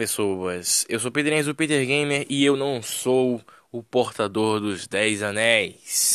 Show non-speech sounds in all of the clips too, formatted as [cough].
Pessoas, eu sou Pedrinho do Peter Gamer e eu não sou o portador dos 10 anéis.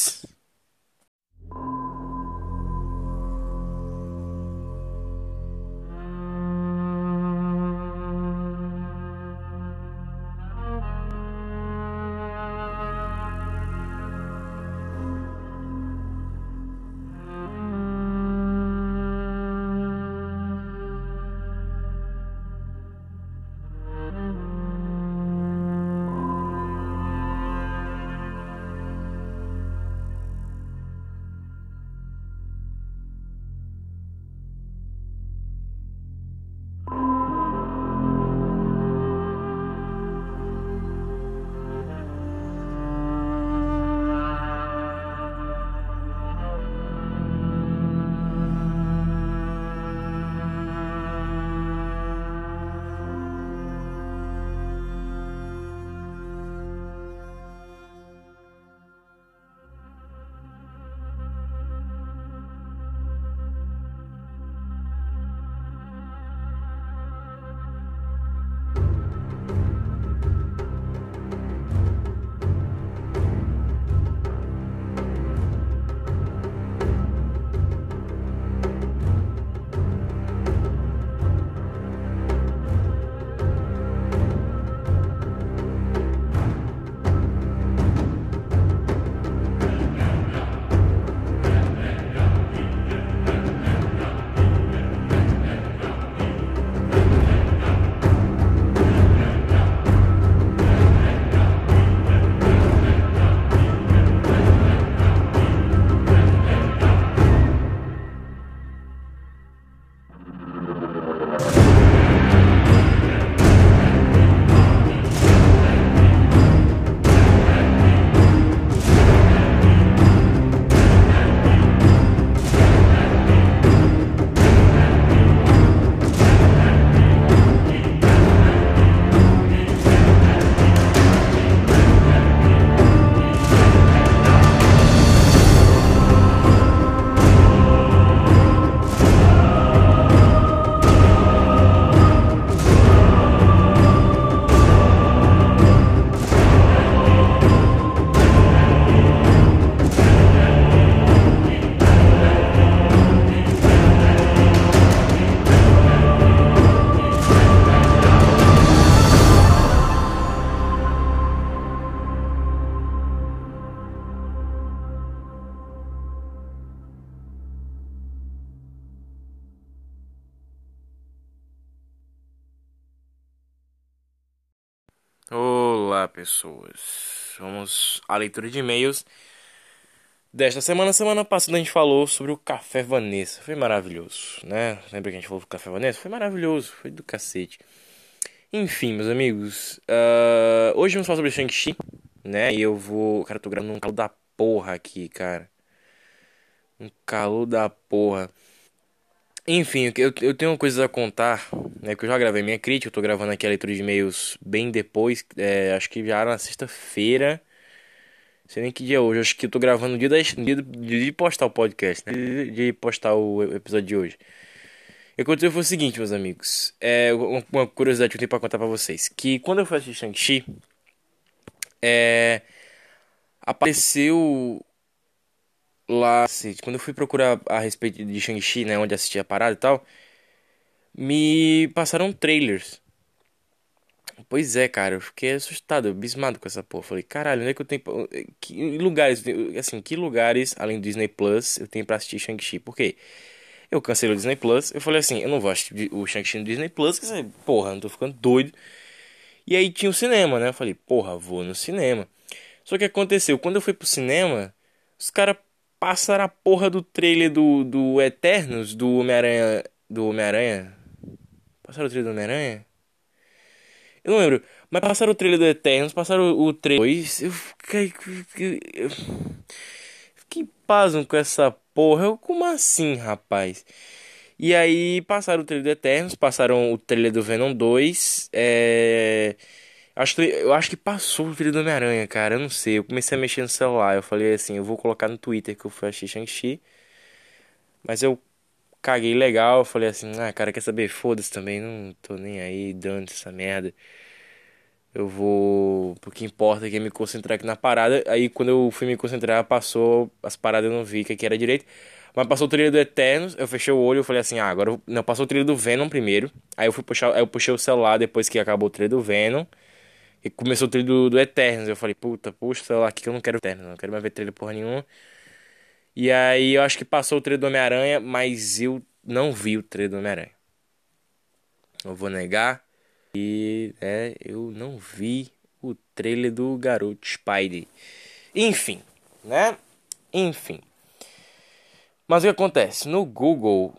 Pessoas, vamos à leitura de e-mails desta semana. Semana passada a gente falou sobre o Café Vanessa, foi maravilhoso, né? Lembra que a gente falou do Café Vanessa? Foi maravilhoso, foi do cacete. Enfim, meus amigos, uh, hoje vamos falar sobre Shang-Chi, né? E eu vou. Cara, eu tô gravando um calor da porra aqui, cara. Um calor da porra. Enfim, eu, eu tenho coisas a contar, né? Que eu já gravei minha crítica, eu tô gravando aqui a leitura de e-mails bem depois, é, acho que já na sexta-feira. Não sei nem que dia é hoje, acho que eu tô gravando no dia, da, dia de postar o podcast, né? De, de postar o episódio de hoje. O que aconteceu foi o seguinte, meus amigos. É uma curiosidade que eu tenho pra contar pra vocês. Que quando eu fui assistir Shang-Chi, é, apareceu lá, assim, quando eu fui procurar a respeito de Shang-Chi, né, onde assisti a parada e tal, me passaram trailers. Pois é, cara, eu fiquei assustado, abismado com essa porra. Falei, caralho, onde é que eu tenho. Que lugares, assim, que lugares, além do Disney Plus, eu tenho pra assistir Shang-Chi? Por quê? Eu cancelei o Disney Plus, eu falei assim, eu não vou assistir o Shang-Chi no Disney Plus, que porra, não tô ficando doido. E aí tinha o cinema, né? Eu falei, porra, vou no cinema. Só que aconteceu, quando eu fui pro cinema, os caras passaram a porra do trailer do, do Eternos, do Homem-Aranha. Do Homem-Aranha. Passaram o trailer do Homem-Aranha? Eu não lembro. Mas passaram o trailer do Eternos, passaram o, o trailer 2. Eu fiquei. Fiquei pasmo com essa porra. Como assim, rapaz? E aí passaram o trailer do Eternos, passaram o trailer do Venom 2. É. Acho que, eu acho que passou o trailer do Homem-Aranha, cara. Eu não sei. Eu comecei a mexer no celular. Eu falei assim, eu vou colocar no Twitter que eu fui assistir Shang-Chi. Mas eu caguei legal. Eu falei assim, ah, cara, quer saber? Foda-se também. Não tô nem aí dando essa merda. Eu vou. O que importa é me concentrar aqui na parada. Aí quando eu fui me concentrar, passou as paradas, eu não vi que era direito. Mas passou o trilho do Eternos, eu fechei o olho e falei assim, ah, agora. Eu... Não, passou o trilho do Venom primeiro. Aí eu fui puxar. Aí eu puxei o celular depois que acabou o trilho do Venom. E começou o trilho do, do Eternos. Eu falei, puta, puxa celular aqui que eu não quero Eternos, não quero mais ver trilho porra nenhuma. E aí eu acho que passou o trilho do Homem-Aranha, mas eu não vi o trilho do Homem-Aranha. Eu vou negar. E é, eu não vi o trailer do garoto Spidey. Enfim, né? Enfim. Mas o que acontece? No Google,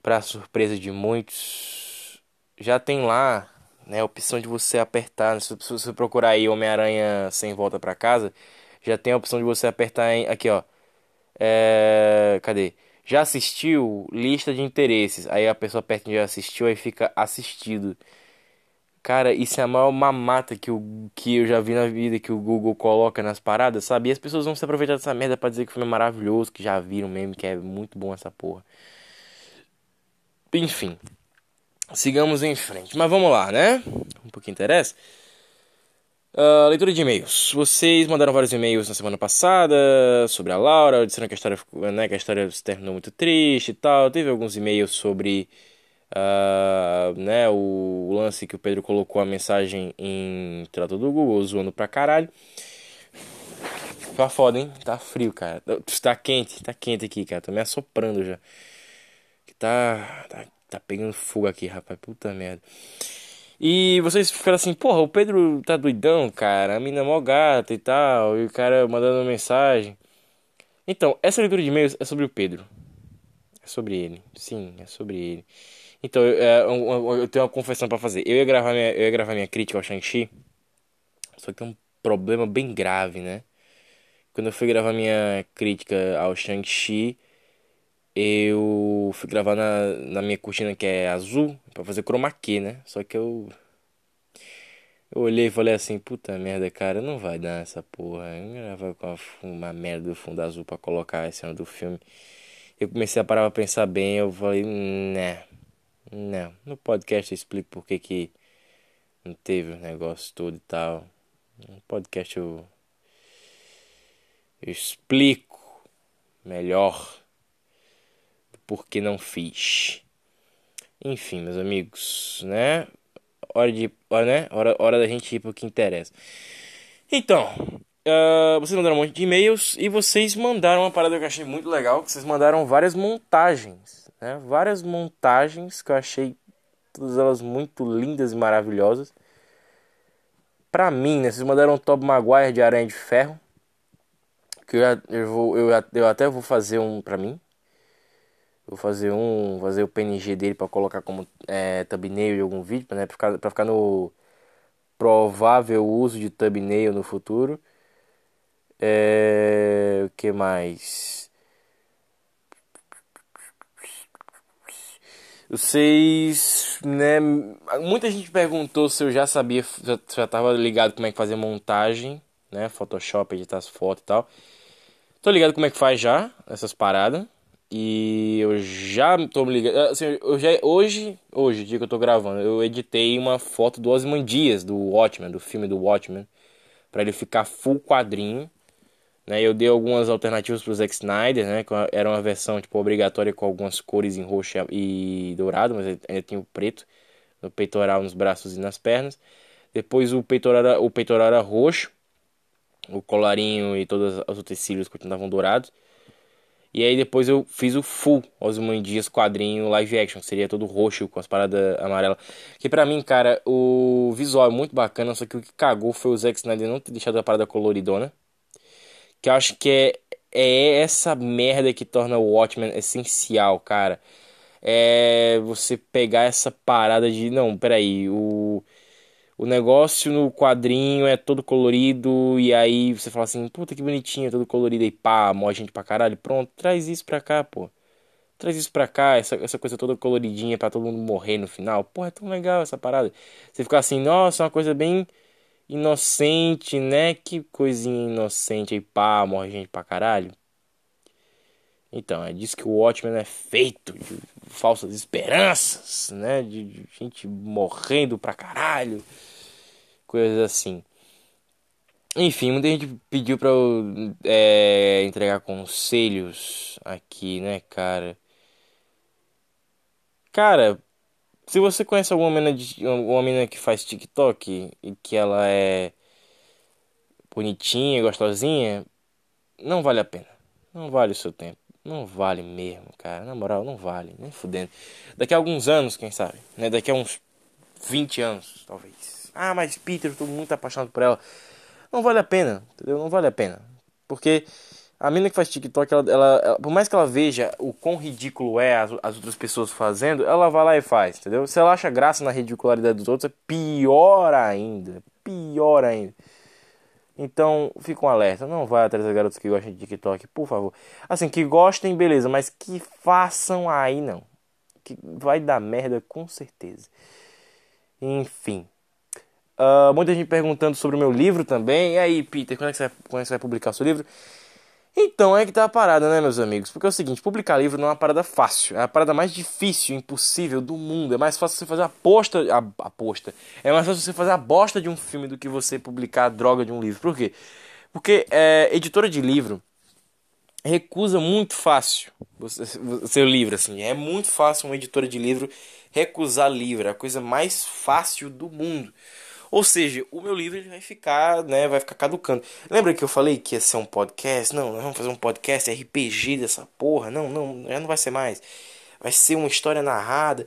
para surpresa de muitos, já tem lá né, a opção de você apertar. Se você procurar aí Homem-Aranha sem volta para casa, já tem a opção de você apertar em, aqui, ó. É, cadê? Já assistiu? Lista de interesses. Aí a pessoa aperta em já assistiu, aí fica assistido. Cara, isso é a maior mamata que eu, que eu já vi na vida que o Google coloca nas paradas, sabe? E as pessoas vão se aproveitar dessa merda pra dizer que o filme é maravilhoso, que já viram mesmo, que é muito bom essa porra. Enfim. Sigamos em frente. Mas vamos lá, né? Um pouquinho interessa. Uh, leitura de e-mails. Vocês mandaram vários e-mails na semana passada sobre a Laura, disseram que a história, né, que a história se terminou muito triste e tal. Teve alguns e-mails sobre Uh, né, o, lance que o Pedro colocou a mensagem em trator do Google, zoando pra caralho. Tá foda, hein? Tá frio, cara. Tá quente, tá quente aqui, cara. Tô me assoprando já. Que tá, tá, tá pegando fogo aqui, rapaz. Puta merda. E vocês ficaram assim, porra, o Pedro tá doidão, cara. A mina é mó gata e tal. E o cara mandando mensagem. Então, essa leitura de e-mails é sobre o Pedro. É sobre ele. Sim, é sobre ele. Então, eu, é, eu, eu tenho uma confissão para fazer. Eu ia gravar minha, eu ia gravar minha crítica ao Shang-Chi, só que tem um problema bem grave, né? Quando eu fui gravar minha crítica ao Shang-Chi, eu fui gravar na, na minha cortina que é azul, para fazer chroma key, né? Só que eu eu olhei e falei assim, puta merda, cara, não vai dar essa porra. Eu gravar com uma merda do fundo azul para colocar esse ano do filme. Eu comecei a parar pra pensar bem, eu falei, né, não, no podcast eu explico por que que não teve o negócio todo e tal. No podcast eu, eu explico melhor por que não fiz. Enfim, meus amigos, né? Hora de, hora, né? Hora, hora da gente ir pro que interessa. Então, uh, vocês mandaram um monte de e-mails e vocês mandaram uma parada que eu achei muito legal, que vocês mandaram várias montagens né? Várias montagens que eu achei todas elas muito lindas e maravilhosas. Pra mim, né? Vocês mandaram o Tob Maguire de Aranha de Ferro. Que eu, já, eu, vou, eu, eu até vou fazer um pra mim. Vou fazer um. Fazer o PNG dele pra colocar como é, thumbnail de algum vídeo. Né, pra, ficar, pra ficar no provável uso de thumbnail no futuro. É, o que mais? Vocês, né? Muita gente perguntou se eu já sabia, já, já tava ligado como é que fazer montagem, né? Photoshop, editar as fotos e tal. Tô ligado como é que faz já essas paradas. E eu já tô me ligado. Assim, eu já, hoje, hoje, dia que eu tô gravando, eu editei uma foto do Dias do Watchmen, do filme do Watchmen, para ele ficar full quadrinho. Né, eu dei algumas alternativas para o Zack Snyder, né, era uma versão tipo, obrigatória com algumas cores em roxo e dourado, mas ainda tinha o preto no peitoral, nos braços e nas pernas. Depois o peitoral era, o peitoral era roxo, o colarinho e todos os utensílios continuavam dourados. E aí depois eu fiz o full Dias quadrinho live action, seria todo roxo com as paradas amarelas. Que pra mim, cara, o visual é muito bacana, só que o que cagou foi o Zack Snyder não ter deixado a parada coloridona. Que eu acho que é, é essa merda que torna o Watchmen essencial, cara. É você pegar essa parada de. Não, peraí. O, o negócio no quadrinho é todo colorido e aí você fala assim, puta que bonitinho, todo colorido e pá, morre gente pra caralho. Pronto, traz isso pra cá, pô. Traz isso pra cá, essa, essa coisa toda coloridinha pra todo mundo morrer no final. Pô, é tão legal essa parada. Você fica assim, nossa, é uma coisa bem inocente, né? Que coisinha inocente aí, pá, morre gente pra caralho. Então, é disso que o Watchmen é feito, falsas esperanças, né? De, de gente morrendo pra caralho, coisas assim. Enfim, muita gente pediu pra eu é, entregar conselhos aqui, né, cara? Cara, se você conhece alguma menina, de, alguma menina que faz TikTok e que ela é bonitinha, gostosinha, não vale a pena. Não vale o seu tempo. Não vale mesmo, cara. Na moral, não vale. Nem fudendo. Daqui a alguns anos, quem sabe? Né? Daqui a uns 20 anos, talvez. Ah, mas Peter, eu tô muito apaixonado por ela. Não vale a pena, entendeu? Não vale a pena. Porque a menina que faz TikTok, ela, ela, ela, por mais que ela veja o quão ridículo é as, as outras pessoas fazendo, ela vai lá e faz, entendeu? Se ela acha graça na ridicularidade dos outros, é pior ainda. Pior ainda. Então, fica um alerta. Não vai atrás das garotas que gostam de TikTok, por favor. Assim, que gostem, beleza, mas que façam aí não. Que vai dar merda com certeza. Enfim. Uh, muita gente perguntando sobre o meu livro também. E aí, Peter, quando é que você vai, quando é que você vai publicar o seu livro? Então é que tá a parada, né, meus amigos? Porque é o seguinte, publicar livro não é uma parada fácil, é a parada mais difícil, impossível do mundo. É mais fácil você fazer a aposta, a aposta. É mais fácil você fazer a bosta de um filme do que você publicar a droga de um livro. Por quê? Porque é, editora de livro recusa muito fácil o seu livro, assim. É muito fácil uma editora de livro recusar livro, é a coisa mais fácil do mundo. Ou seja, o meu livro ele vai ficar, né, vai ficar caducando. Lembra que eu falei que ia ser um podcast? Não, nós vamos fazer um podcast RPG dessa porra. Não, não, já não vai ser mais. Vai ser uma história narrada.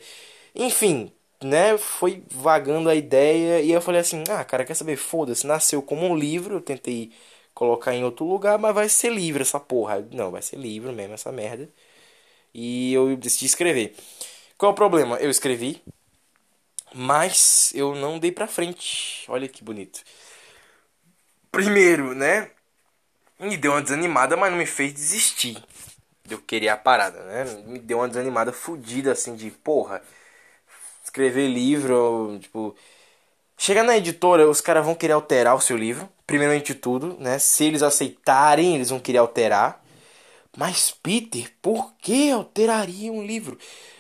Enfim, né, foi vagando a ideia e eu falei assim: "Ah, cara, quer saber? Foda-se, nasceu como um livro, eu tentei colocar em outro lugar, mas vai ser livro essa porra. Não, vai ser livro mesmo essa merda. E eu decidi escrever. Qual é o problema? Eu escrevi, mas eu não dei pra frente. Olha que bonito. Primeiro, né? Me deu uma desanimada, mas não me fez desistir. Eu queria a parada, né? Me deu uma desanimada fodida assim de porra. Escrever livro, tipo. Chegar na editora, os caras vão querer alterar o seu livro. Primeiramente de tudo, né? Se eles aceitarem, eles vão querer alterar. Mas, Peter, por que alteraria um livro?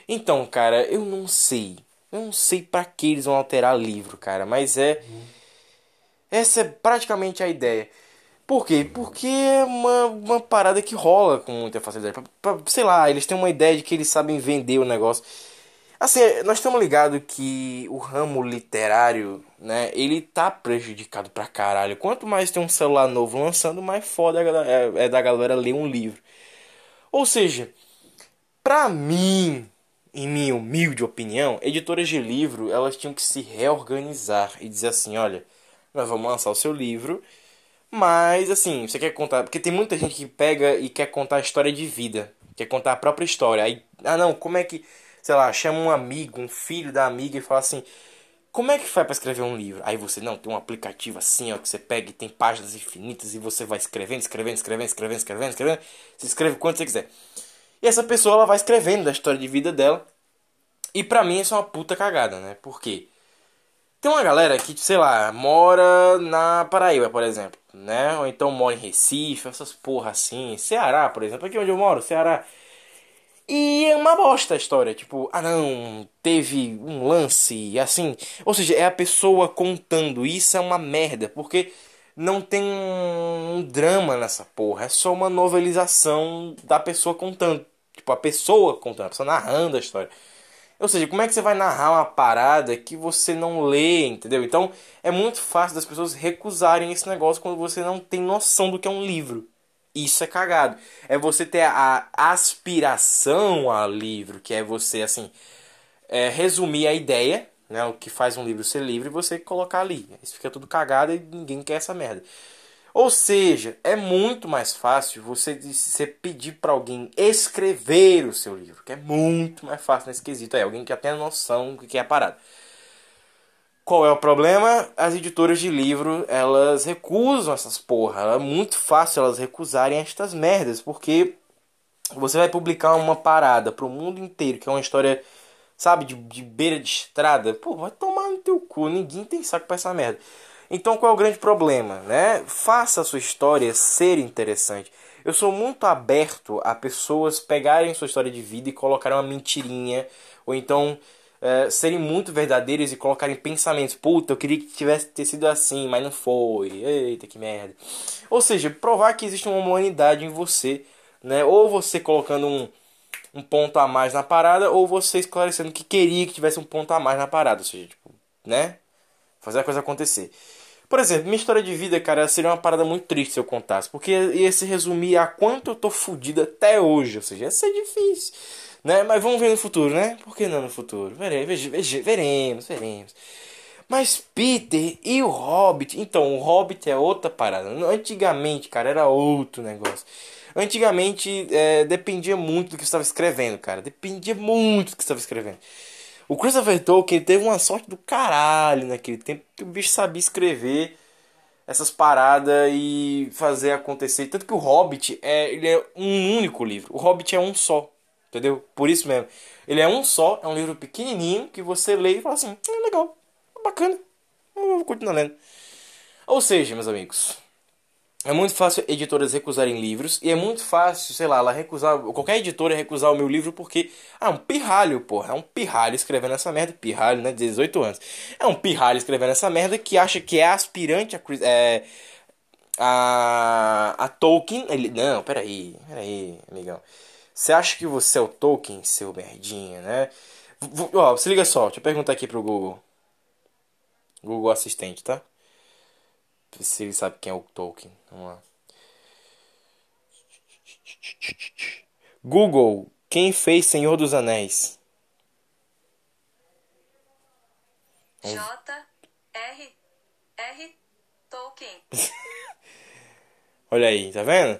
Então, cara, eu não sei. Eu não sei para que eles vão alterar livro, cara, mas é. Essa é praticamente a ideia. Por quê? Porque é uma, uma parada que rola com muita facilidade. Pra, pra, sei lá, eles têm uma ideia de que eles sabem vender o negócio. Assim, nós estamos ligados que o ramo literário, né, ele tá prejudicado pra caralho. Quanto mais tem um celular novo lançando, mais foda é, é da galera ler um livro. Ou seja, pra mim, em minha humilde opinião, editoras de livro elas tinham que se reorganizar e dizer assim, olha, nós vamos lançar o seu livro, mas assim, você quer contar, porque tem muita gente que pega e quer contar a história de vida, quer contar a própria história. Aí, ah não, como é que, sei lá, chama um amigo, um filho da amiga e fala assim, como é que faz para escrever um livro? Aí você, não, tem um aplicativo assim, ó, que você pega e tem páginas infinitas e você vai escrevendo, escrevendo, escrevendo, escrevendo, escrevendo, escrevendo, você escreve quanto você quiser. E essa pessoa ela vai escrevendo da história de vida dela. E pra mim isso é uma puta cagada, né? Por quê? Tem uma galera que, sei lá, mora na Paraíba, por exemplo, né? Ou então mora em Recife, essas porra assim. Ceará, por exemplo, aqui onde eu moro, Ceará. E é uma bosta a história, tipo, ah não, teve um lance, assim. Ou seja, é a pessoa contando, isso é uma merda, porque não tem um drama nessa porra, é só uma novelização da pessoa contando. Tipo, a pessoa contando, a pessoa narrando a história. Ou seja, como é que você vai narrar uma parada que você não lê, entendeu? Então é muito fácil das pessoas recusarem esse negócio quando você não tem noção do que é um livro. Isso é cagado. É você ter a aspiração a livro, que é você, assim, é, resumir a ideia, né, o que faz um livro ser livre, você colocar ali. Isso fica tudo cagado e ninguém quer essa merda. Ou seja, é muito mais fácil você, você pedir para alguém escrever o seu livro, que é muito mais fácil nesse quesito. É alguém que já tem noção do que é a parada. Qual é o problema? As editoras de livro, elas recusam essas porra. É muito fácil elas recusarem estas merdas, porque você vai publicar uma parada pro mundo inteiro, que é uma história, sabe, de, de beira de estrada. Pô, vai tomar no teu cu, ninguém tem saco pra essa merda. Então qual é o grande problema, né? Faça a sua história ser interessante. Eu sou muito aberto a pessoas pegarem sua história de vida e colocarem uma mentirinha, ou então é, serem muito verdadeiros e colocarem pensamentos. Puta, eu queria que tivesse ter sido assim, mas não foi. Eita, que merda. Ou seja, provar que existe uma humanidade em você, né? Ou você colocando um, um ponto a mais na parada, ou você esclarecendo que queria que tivesse um ponto a mais na parada. Ou seja, tipo, né? Fazer a coisa acontecer. Por exemplo, minha história de vida, cara, seria uma parada muito triste se eu contasse. Porque ia se resumir a quanto eu tô fudido até hoje. Ou seja, ia ser difícil. Né? Mas vamos ver no futuro, né? Por que não no futuro? Veremos, veremos, veremos. Mas Peter e o Hobbit. Então, o Hobbit é outra parada. Antigamente, cara, era outro negócio. Antigamente é, dependia muito do que estava escrevendo, cara. Dependia muito do que estava escrevendo. O Christopher Tolkien teve uma sorte do caralho naquele tempo que o bicho sabia escrever essas paradas e fazer acontecer. Tanto que o Hobbit é, ele é um único livro. O Hobbit é um só. Entendeu? Por isso mesmo. Ele é um só, é um livro pequenininho que você lê e fala assim: é legal, é bacana, eu vou continuar lendo. Ou seja, meus amigos, é muito fácil editoras recusarem livros e é muito fácil, sei lá, ela recusar, qualquer editora recusar o meu livro porque ah, um pirralho, porra, é um pirralho escrevendo essa merda, pirralho, né, 18 anos. É um pirralho escrevendo essa merda que acha que é aspirante a é, a, a Tolkien, ele, não, peraí, peraí, amigão. Você acha que você é o Tolkien, seu merdinha, né? Ó, se liga só, deixa eu perguntar aqui pro Google. Google Assistente, tá? Se ele sabe quem é o Tolkien. Vamos lá. Google, quem fez Senhor dos Anéis? J. R. R. Tolkien. [laughs] Olha aí, tá vendo?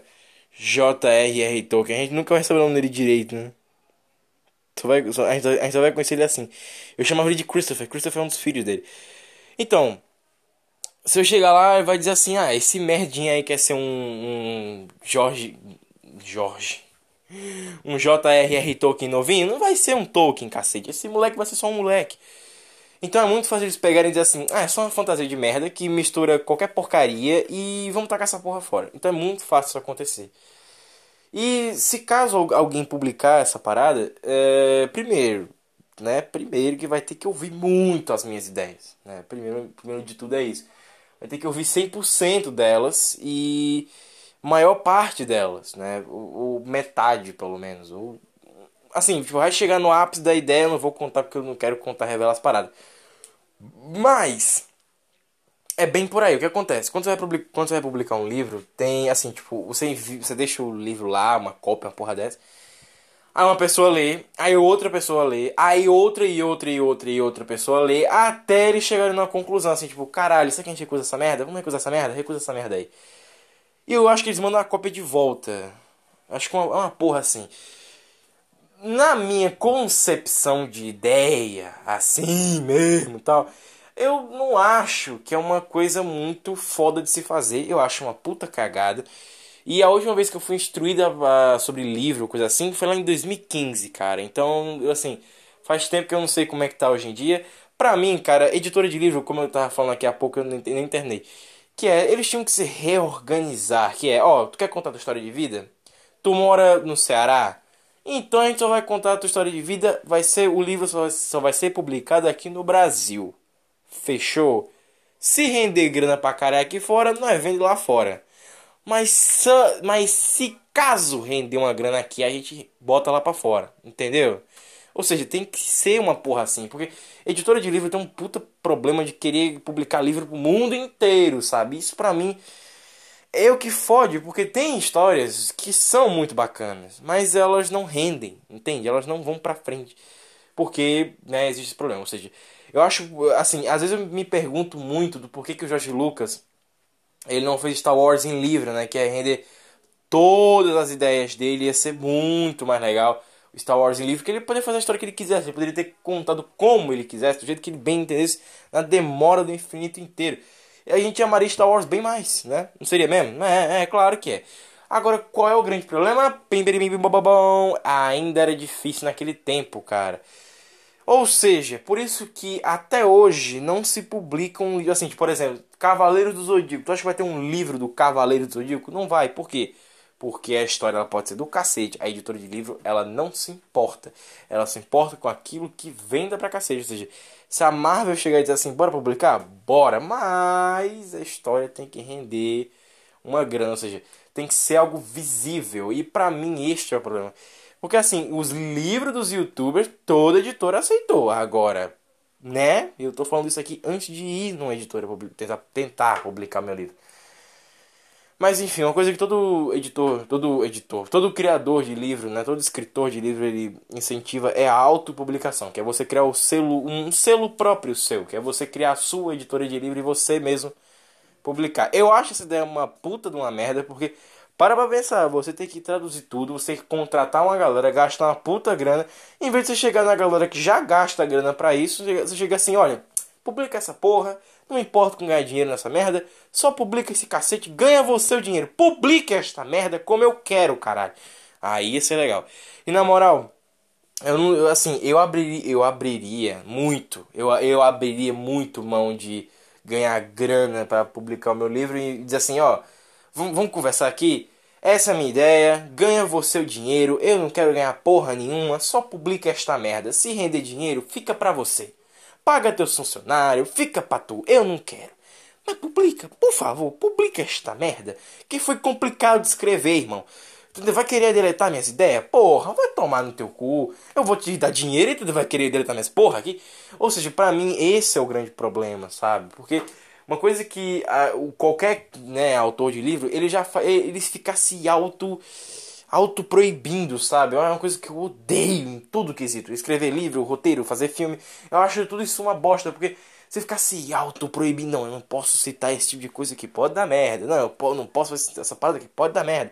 J.R.R. Tolkien. A gente nunca vai saber o nome dele direito, né? Só vai, só, a, gente, a gente só vai conhecer ele assim. Eu chamava ele de Christopher. Christopher é um dos filhos dele. Então, se eu chegar lá, vai dizer assim: Ah, esse merdinha aí quer ser um, um Jorge. Jorge. Um J.R.R. Tolkien novinho. Não vai ser um Tolkien, cacete. Esse moleque vai ser só um moleque. Então é muito fácil eles pegarem e dizer assim: ah, é só uma fantasia de merda que mistura qualquer porcaria e vamos tacar essa porra fora. Então é muito fácil isso acontecer. E se caso alguém publicar essa parada, é, primeiro, né? Primeiro que vai ter que ouvir muito as minhas ideias. Né? Primeiro, primeiro de tudo é isso. Vai ter que ouvir 100% delas e maior parte delas, né? Ou, ou metade, pelo menos. Ou assim, tipo, vai chegar no ápice da ideia, eu não vou contar porque eu não quero contar, revelar as paradas. Mas é bem por aí. O que acontece? Quando você vai publicar, quando você vai publicar um livro, tem assim, tipo, você, você deixa o livro lá, uma cópia, uma porra dessa. Aí uma pessoa lê, aí outra pessoa lê, aí outra e outra e outra e outra pessoa lê, até eles chegarem numa conclusão assim, tipo, caralho, isso aqui a gente recusa essa merda? Vamos recusar essa merda? Recusa essa merda aí. E eu acho que eles mandam a cópia de volta. Acho que é uma, uma porra assim na minha concepção de ideia, assim mesmo tal, eu não acho que é uma coisa muito foda de se fazer. Eu acho uma puta cagada. E a última vez que eu fui instruída uh, sobre livro, coisa assim, foi lá em 2015, cara. Então, assim, faz tempo que eu não sei como é que tá hoje em dia. Pra mim, cara, editora de livro, como eu tava falando aqui há pouco, eu não entendi. Que é, eles tinham que se reorganizar. Que é, ó, tu quer contar tua história de vida? Tu mora no Ceará? Então a gente só vai contar a tua história de vida, vai ser o livro só, só vai ser publicado aqui no Brasil. Fechou? Se render grana pra caralho aqui fora, nós vende lá fora. Mas, só, mas se caso render uma grana aqui, a gente bota lá pra fora. Entendeu? Ou seja, tem que ser uma porra assim. Porque editora de livro tem um puta problema de querer publicar livro pro mundo inteiro, sabe? Isso pra mim é o que fode, porque tem histórias que são muito bacanas, mas elas não rendem, entende? Elas não vão pra frente. Porque, né, existe esse problema. Ou seja, eu acho, assim, às vezes eu me pergunto muito do porquê que o George Lucas ele não fez Star Wars em livro, né? Que é render todas as ideias dele, ia ser muito mais legal. Star Wars em livro, que ele poderia fazer a história que ele quisesse, ele poderia ter contado como ele quisesse, do jeito que ele bem entendesse, na demora do infinito inteiro. E a gente amaria Star Wars bem mais, né? Não seria mesmo? É, é claro que é. Agora, qual é o grande problema? Ainda era difícil naquele tempo, cara. Ou seja, por isso que até hoje não se publicam, assim, tipo, por exemplo, Cavaleiros do Zodíaco. Tu acha que vai ter um livro do Cavaleiro do Zodíaco? Não vai, por quê? Porque a história ela pode ser do cacete. A editora de livro, ela não se importa. Ela se importa com aquilo que venda pra cacete. Ou seja, se a Marvel chegar e dizer assim, bora publicar? Bora, mas a história tem que render uma grana. Ou seja, tem que ser algo visível. E para mim este é o problema. Porque assim, os livros dos youtubers, toda editora aceitou. Agora, né? Eu tô falando isso aqui antes de ir numa editora tentar, tentar publicar meu livro. Mas enfim, uma coisa que todo editor, todo editor, todo criador de livro, né, todo escritor de livro ele incentiva é a autopublicação, que é você criar o selo, um selo próprio seu, que é você criar a sua editora de livro e você mesmo publicar. Eu acho essa ideia uma puta de uma merda, porque para pra pensar, você tem que traduzir tudo, você tem que contratar uma galera, gastar uma puta grana, em vez de você chegar na galera que já gasta grana para isso, você chega assim, olha, publica essa porra, não importa com ganhar dinheiro nessa merda, só publica esse cacete, ganha você o dinheiro. Publique esta merda como eu quero, caralho. Aí ia ser legal. E na moral, eu não, assim, eu abriria, eu abriria muito, eu, eu abriria muito mão de ganhar grana para publicar o meu livro e dizer assim, ó, vamos, vamos conversar aqui. Essa é a minha ideia, ganha você o dinheiro, eu não quero ganhar porra nenhuma, só publica esta merda. Se render dinheiro, fica pra você paga teus funcionários, fica pra tu, eu não quero. Mas publica, por favor, publica esta merda. Que foi complicado de escrever, irmão. Tu vai querer deletar minhas ideias? Porra, vai tomar no teu cu. Eu vou te dar dinheiro e tu vai querer deletar minhas porra aqui? Ou seja, pra mim esse é o grande problema, sabe? Porque uma coisa que a, qualquer né, autor de livro, ele já ele fica se auto autoproibindo, sabe? É uma coisa que eu odeio em tudo quesito. Escrever livro, roteiro, fazer filme. Eu acho tudo isso uma bosta, porque você ficar se autoproibindo, não, eu não posso citar esse tipo de coisa que pode dar merda. Não, eu não posso fazer essa parada que pode dar merda.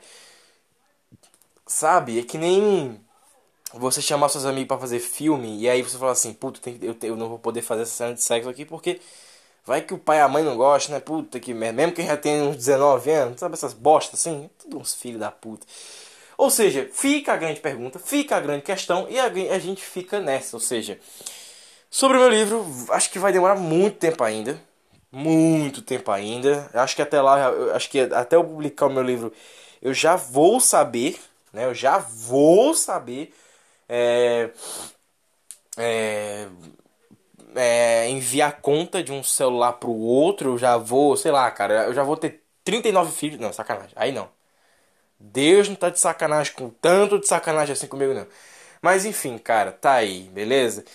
Sabe? É que nem você chamar seus amigos para fazer filme e aí você fala assim, puta, eu, eu não vou poder fazer essa cena de sexo aqui porque vai que o pai e a mãe não gostam, né? Puta que merda. Mesmo que já tenha uns 19 anos, sabe essas bostas assim? Tudo uns filhos da puta. Ou seja, fica a grande pergunta, fica a grande questão e a, a gente fica nessa. Ou seja, sobre o meu livro, acho que vai demorar muito tempo ainda. Muito tempo ainda. Acho que até lá, acho que até eu publicar o meu livro, eu já vou saber, né? Eu já vou saber é, é, é, enviar conta de um celular pro outro. Eu já vou, sei lá, cara, eu já vou ter 39 filhos. Não, sacanagem. Aí não. Deus não tá de sacanagem com tanto de sacanagem assim comigo, não. Mas enfim, cara, tá aí, beleza?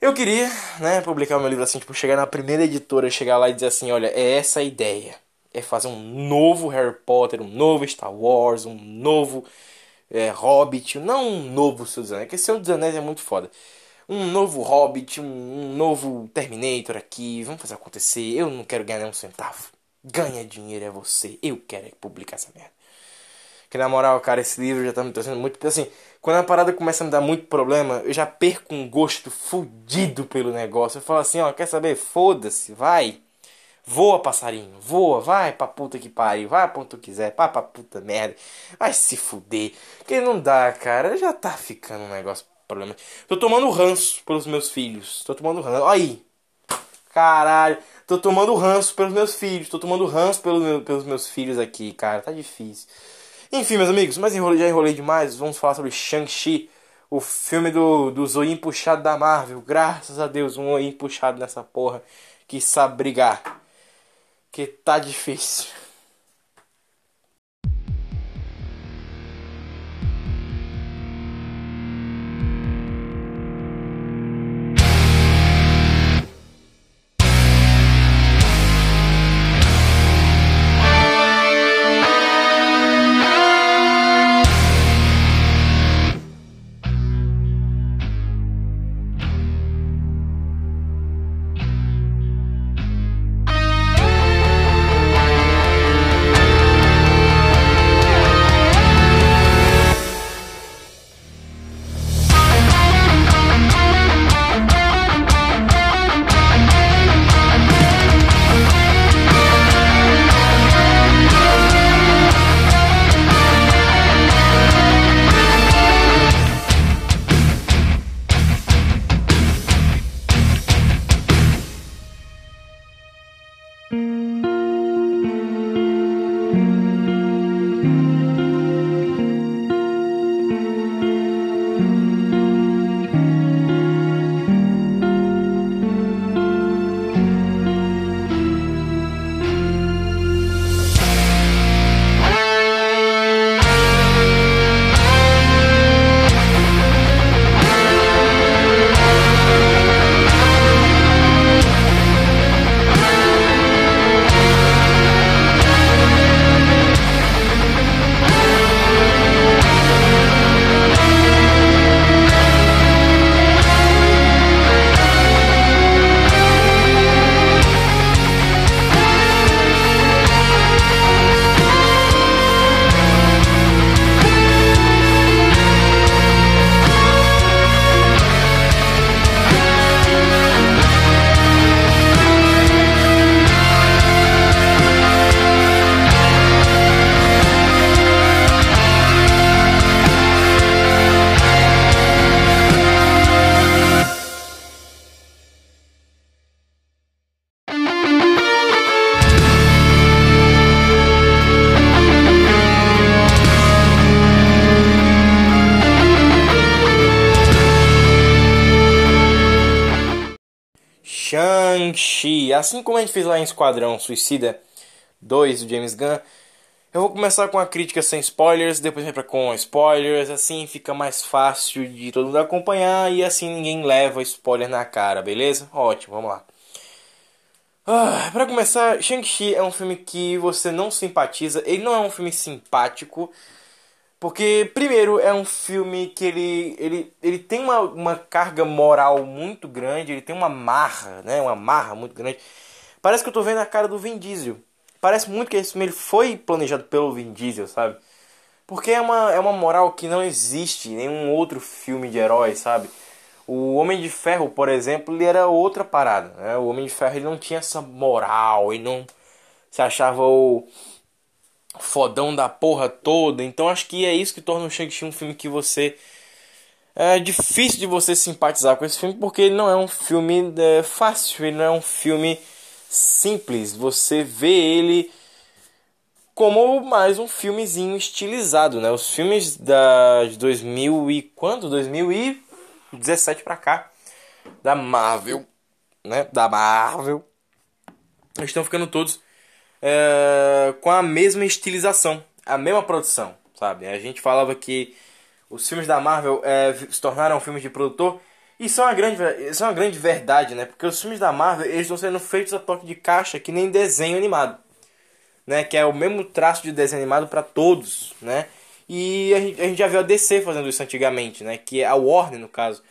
Eu queria, né, publicar o meu livro assim, tipo, chegar na primeira editora, chegar lá e dizer assim, olha, é essa a ideia. É fazer um novo Harry Potter, um novo Star Wars, um novo é, Hobbit, não um novo Senhor dos Anéis, porque Senhor dos Anéis é muito foda. Um novo Hobbit, um, um novo Terminator aqui, vamos fazer acontecer. Eu não quero ganhar nenhum centavo. Ganha dinheiro é você, eu quero publicar essa merda. Que na moral, cara, esse livro já tá me trazendo muito. Assim, quando a parada começa a me dar muito problema, eu já perco um gosto fudido pelo negócio. Eu falo assim, ó, quer saber? Foda-se, vai. Voa, passarinho, voa, vai pra puta que pariu, vai pra onde tu quiser, vai pra puta merda, vai se fuder. Que não dá, cara, já tá ficando um negócio problema. Tô tomando ranço pelos meus filhos, tô tomando ranço. Aí, caralho, tô tomando ranço pelos meus filhos, tô tomando ranço pelos, pelos meus filhos aqui, cara, tá difícil. Enfim, meus amigos, mas enrolei, já enrolei demais. Vamos falar sobre Shang-Chi, o filme do, do zoinho puxado da Marvel. Graças a Deus, um zoinho puxado nessa porra que sabe brigar. Que tá difícil. Assim como a gente fez lá em Esquadrão Suicida 2 do James Gunn, eu vou começar com a crítica sem spoilers, depois vai com spoilers, assim fica mais fácil de todo mundo acompanhar e assim ninguém leva spoiler na cara, beleza? Ótimo, vamos lá. Ah, para começar, Shang-Chi é um filme que você não simpatiza, ele não é um filme simpático, porque, primeiro, é um filme que ele, ele, ele tem uma, uma carga moral muito grande, ele tem uma marra, né? Uma marra muito grande. Parece que eu tô vendo a cara do Vin Diesel. Parece muito que esse filme ele foi planejado pelo Vin Diesel, sabe? Porque é uma, é uma moral que não existe em nenhum outro filme de herói, sabe? O Homem de Ferro, por exemplo, ele era outra parada. Né? O Homem de Ferro ele não tinha essa moral, ele não se achava o fodão da porra toda. Então acho que é isso que torna o Shang-Chi um filme que você. É difícil de você simpatizar com esse filme porque ele não é um filme é, fácil, ele não é um filme simples. Você vê ele como mais um filmezinho estilizado, né? Os filmes da de 2000 e quando? 2017 para cá da Marvel, né? Da Marvel. Estão ficando todos é, com a mesma estilização, a mesma produção, sabe? A gente falava que os filmes da Marvel é, se tornaram filmes de produtor isso é uma grande, isso é uma grande verdade, né? Porque os filmes da Marvel, eles estão sendo feitos a toque de caixa que nem desenho animado, né? Que é o mesmo traço de desenho animado para todos, né? E a gente, a gente, já viu a DC fazendo isso antigamente, né? Que a Warner, no caso,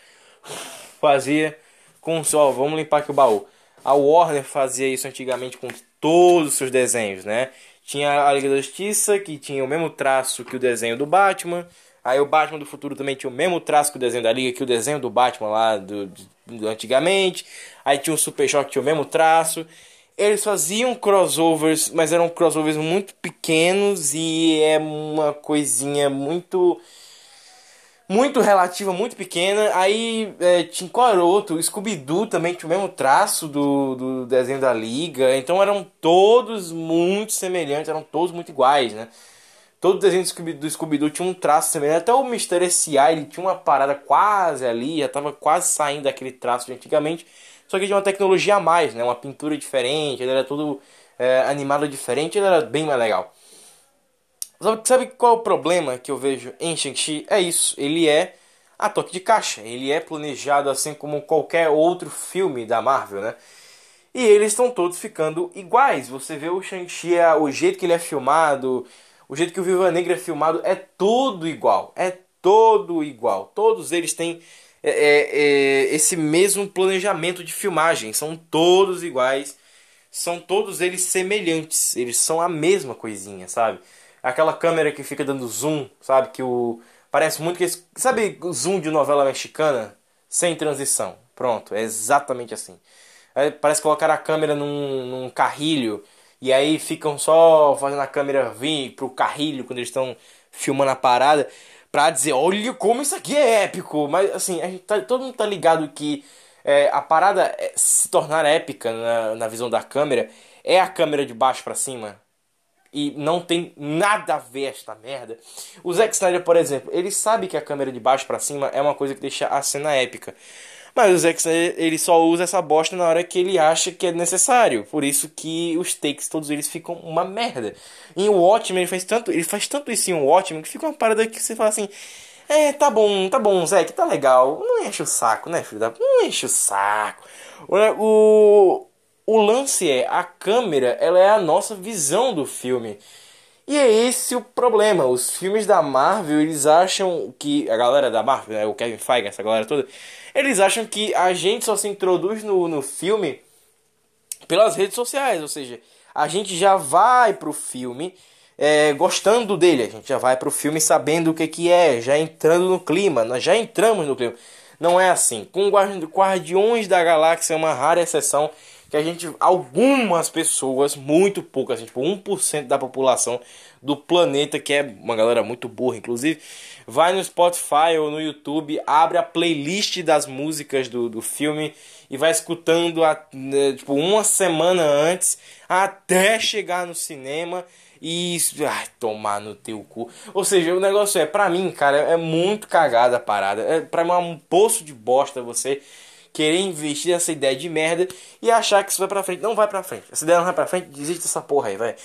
fazia com só, vamos limpar aqui o baú. A Warner fazia isso antigamente com todos os seus desenhos, né? Tinha a Liga da Justiça, que tinha o mesmo traço que o desenho do Batman. Aí o Batman do futuro também tinha o mesmo traço que o desenho da Liga, que o desenho do Batman lá do, do antigamente. Aí tinha o Super Shock, que tinha o mesmo traço. Eles faziam crossovers, mas eram crossovers muito pequenos e é uma coisinha muito muito relativa, muito pequena. Aí é, tinha outro? Scooby-Doo também tinha o mesmo traço do, do desenho da Liga. Então eram todos muito semelhantes, eram todos muito iguais, né? Todo desenho do Scooby-Doo tinha um traço semelhante. Até o Mr. S.I. ele tinha uma parada quase ali, já estava quase saindo daquele traço de antigamente. Só que tinha uma tecnologia a mais, né? Uma pintura diferente, ele era todo é, animado diferente, ele era bem mais legal. Sabe qual é o problema que eu vejo em Shang-Chi? É isso, ele é a toque de caixa. Ele é planejado assim como qualquer outro filme da Marvel, né? E eles estão todos ficando iguais. Você vê o Shang-Chi, é, o jeito que ele é filmado, o jeito que o Viva Negra é filmado é tudo igual. É todo igual. Todos eles têm é, é, é, esse mesmo planejamento de filmagem. São todos iguais. São todos eles semelhantes. Eles são a mesma coisinha, sabe? Aquela câmera que fica dando zoom, sabe? Que o. Parece muito que. Sabe o zoom de novela mexicana? Sem transição. Pronto, é exatamente assim. Parece colocar a câmera num, num carrilho e aí ficam só fazendo a câmera vir pro carrilho quando eles estão filmando a parada pra dizer, olha como isso aqui é épico. Mas assim, a gente tá, todo mundo tá ligado que é, a parada é, se tornar épica na, na visão da câmera é a câmera de baixo para cima. E não tem nada a ver esta merda. O Zack Snyder, por exemplo, ele sabe que a câmera de baixo para cima é uma coisa que deixa a cena épica. Mas o Zack Snyder, ele só usa essa bosta na hora que ele acha que é necessário. Por isso que os takes, todos eles ficam uma merda. E o Watchmen, ele faz tanto, ele faz tanto isso em um Watchmen que fica uma parada que você fala assim... É, tá bom, tá bom, Zack, tá legal. Não enche o saco, né, filho da... Não enche o saco. O, o lance é, a câmera, ela é a nossa visão do filme. E é esse o problema. Os filmes da Marvel, eles acham que. A galera da Marvel, né, o Kevin Feige, essa galera toda, eles acham que a gente só se introduz no, no filme pelas redes sociais. Ou seja, a gente já vai pro filme é, gostando dele. A gente já vai pro filme sabendo o que, que é, já entrando no clima. Nós já entramos no clima. Não é assim. Com Guardiões da Galáxia é uma rara exceção que a gente, algumas pessoas, muito poucas, assim, tipo 1% da população do planeta, que é uma galera muito burra, inclusive, vai no Spotify ou no YouTube, abre a playlist das músicas do, do filme e vai escutando a, né, tipo, uma semana antes até chegar no cinema e ai, tomar no teu cu. Ou seja, o negócio é, pra mim, cara, é muito cagada a parada. É, pra mim é um poço de bosta você querer investir nessa ideia de merda e achar que isso vai pra frente. Não vai pra frente. Essa ideia não vai pra frente, desiste dessa porra aí, vai.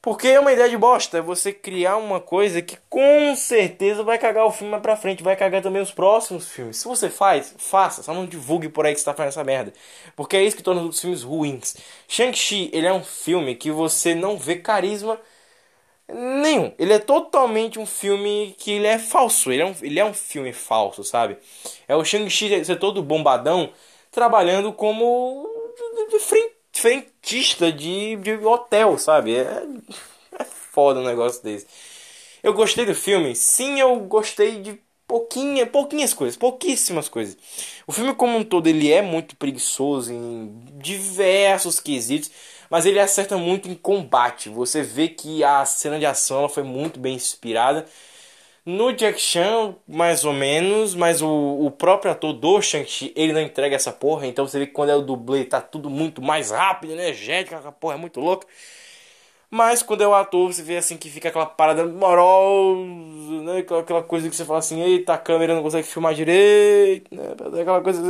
Porque é uma ideia de bosta, é você criar uma coisa que com certeza vai cagar o filme mais pra frente, vai cagar também os próximos filmes. Se você faz, faça, só não divulgue por aí que você tá fazendo essa merda. Porque é isso que torna os filmes ruins. Shang-Chi, ele é um filme que você não vê carisma nenhum. Ele é totalmente um filme que ele é falso, ele é um, ele é um filme falso, sabe? É o Shang-Chi ser todo bombadão, trabalhando como frentista de, de hotel, sabe? É, é foda um negócio desse. Eu gostei do filme? Sim, eu gostei de pouquinha, pouquinhas coisas, pouquíssimas coisas. O filme como um todo ele é muito preguiçoso em diversos quesitos, mas ele acerta muito em combate. Você vê que a cena de ação foi muito bem inspirada no Jack Chan, mais ou menos, mas o, o próprio ator do Shang-Chi, ele não entrega essa porra, então você vê que quando é o dublê tá tudo muito mais rápido, energético, a porra é muito louca. Mas quando é o ator, você vê assim que fica aquela parada morosa, né? Aquela coisa que você fala assim, eita, a câmera não consegue filmar direito, né? Aquela coisa.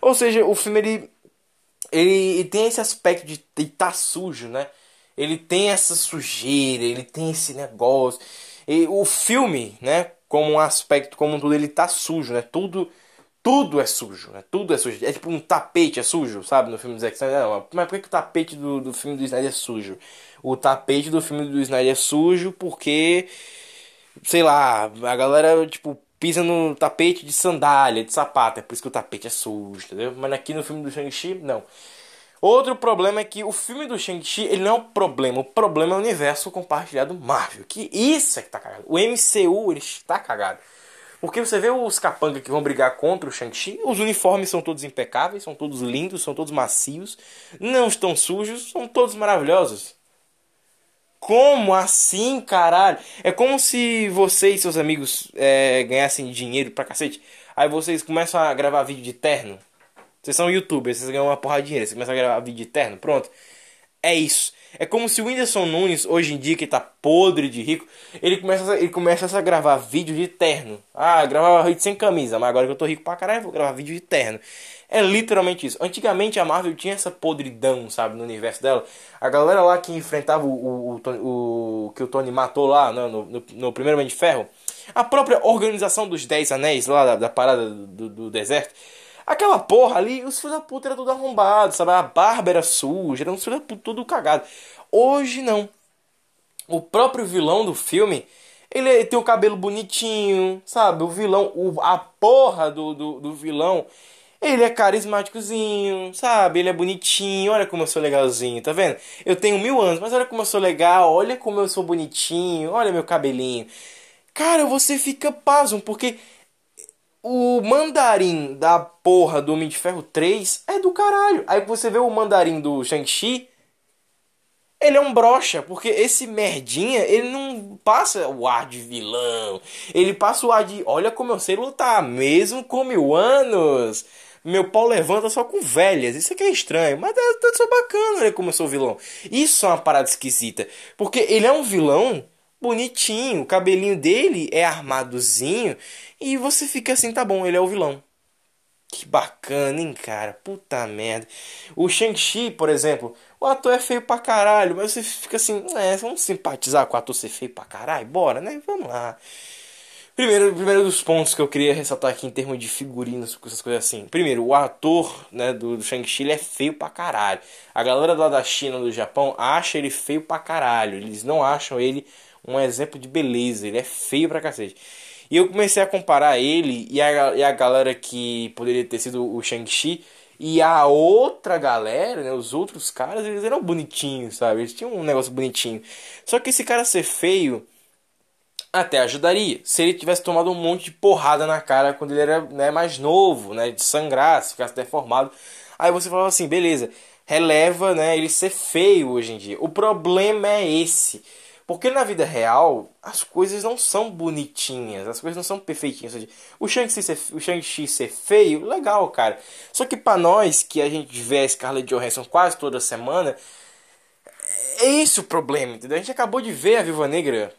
Ou seja, o filme ele, ele tem esse aspecto de estar tá sujo, né? Ele tem essa sujeira, ele tem esse negócio. E o filme, né, como um aspecto como um todo, ele tá sujo, né? Tudo tudo é sujo, né? Tudo é sujo. É tipo um tapete é sujo, sabe? No filme do Zack Snyder. Não, mas por que, que o tapete do, do filme do Snyder é sujo? O tapete do filme do Snyder é sujo porque, sei lá, a galera, tipo, pisa no tapete de sandália, de sapato. É por isso que o tapete é sujo, entendeu? Mas aqui no filme do Shang-Chi, não. Outro problema é que o filme do Shang-Chi, ele não é um problema. O problema é o universo compartilhado Marvel. Que isso é que tá cagado. O MCU, ele está cagado. Porque você vê os capangas que vão brigar contra o Shang-Chi, os uniformes são todos impecáveis, são todos lindos, são todos macios, não estão sujos, são todos maravilhosos. Como assim, caralho? É como se você e seus amigos é, ganhassem dinheiro pra cacete. Aí vocês começam a gravar vídeo de terno. Vocês são youtubers, vocês ganham uma porra de dinheiro, vocês começam a gravar vídeo eterno, pronto. É isso. É como se o Whindersson Nunes, hoje em dia, que tá podre de rico, ele começa, a, ele começa a gravar vídeo de terno. Ah, gravava vídeo sem camisa, mas agora que eu tô rico pra caralho, vou gravar vídeo de terno. É literalmente isso. Antigamente a Marvel tinha essa podridão, sabe, no universo dela. A galera lá que enfrentava o, o, o, o que o Tony matou lá né, no, no, no primeiro Homem de Ferro. A própria organização dos Dez Anéis lá da, da parada do, do deserto Aquela porra ali, os filhos da puta eram tudo arrombado, sabe? A barba era suja, eram os filhos da puta tudo cagado. Hoje não. O próprio vilão do filme, ele tem o cabelo bonitinho, sabe? O vilão, o, a porra do, do, do vilão, ele é carismáticozinho, sabe? Ele é bonitinho, olha como eu sou legalzinho, tá vendo? Eu tenho mil anos, mas olha como eu sou legal, olha como eu sou bonitinho, olha meu cabelinho. Cara, você fica pasmo, porque o mandarim da porra do Homem de Ferro 3 é do caralho. Aí você vê o mandarim do Shang-Chi, ele é um brocha, porque esse merdinha, ele não passa o ar de vilão. Ele passa o ar de, olha como eu sei lutar, mesmo com mil anos. Meu pau levanta só com velhas. Isso aqui é estranho, mas é, é só bacana, né, como eu sou vilão. Isso é uma parada esquisita, porque ele é um vilão bonitinho, o cabelinho dele é armadozinho e você fica assim, tá bom, ele é o vilão. Que bacana, hein, cara? Puta merda. O Shang-Chi, por exemplo, o ator é feio pra caralho, mas você fica assim, é, vamos simpatizar com o ator ser feio pra caralho? Bora, né? Vamos lá. Primeiro, primeiro dos pontos que eu queria ressaltar aqui em termos de figurinos, essas coisas assim. Primeiro, o ator né, do, do Shang-Chi é feio pra caralho. A galera lá da China, do Japão, acha ele feio pra caralho. Eles não acham ele um exemplo de beleza. Ele é feio pra cacete. E eu comecei a comparar ele e a, e a galera que poderia ter sido o Shang-Chi. E a outra galera, né, os outros caras, eles eram bonitinhos, sabe? Eles tinham um negócio bonitinho. Só que esse cara ser feio até ajudaria. Se ele tivesse tomado um monte de porrada na cara quando ele era né, mais novo, né, de sangrar, se ficasse deformado. Aí você falava assim, beleza, releva né, ele ser feio hoje em dia. O problema é esse. Porque na vida real, as coisas não são bonitinhas, as coisas não são perfeitinhas. O Shang-Chi ser, Shang ser feio, legal, cara. Só que para nós, que a gente vê a Scarlett Johansson quase toda semana, é esse o problema, entendeu? A gente acabou de ver a Viva Negra.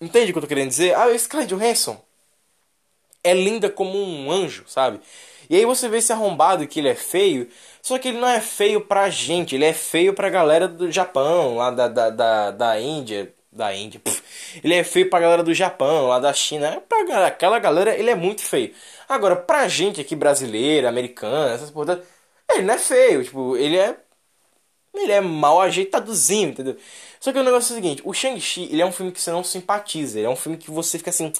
Entende o que eu tô querendo dizer? Ah, Scarlett Johansson. é linda como um anjo, sabe? E aí você vê esse arrombado que ele é feio, só que ele não é feio pra gente, ele é feio pra galera do Japão, lá da, da, da, da Índia, da Índia. Pff. Ele é feio pra galera do Japão, lá da China. Pra aquela galera, ele é muito feio. Agora, pra gente aqui brasileira, americana, essas porra, ele não é feio, tipo, ele é ele é mal ajeitadozinho, entendeu? Só que o negócio é o seguinte, o Shang-Chi, ele é um filme que você não simpatiza, ele é um filme que você fica assim,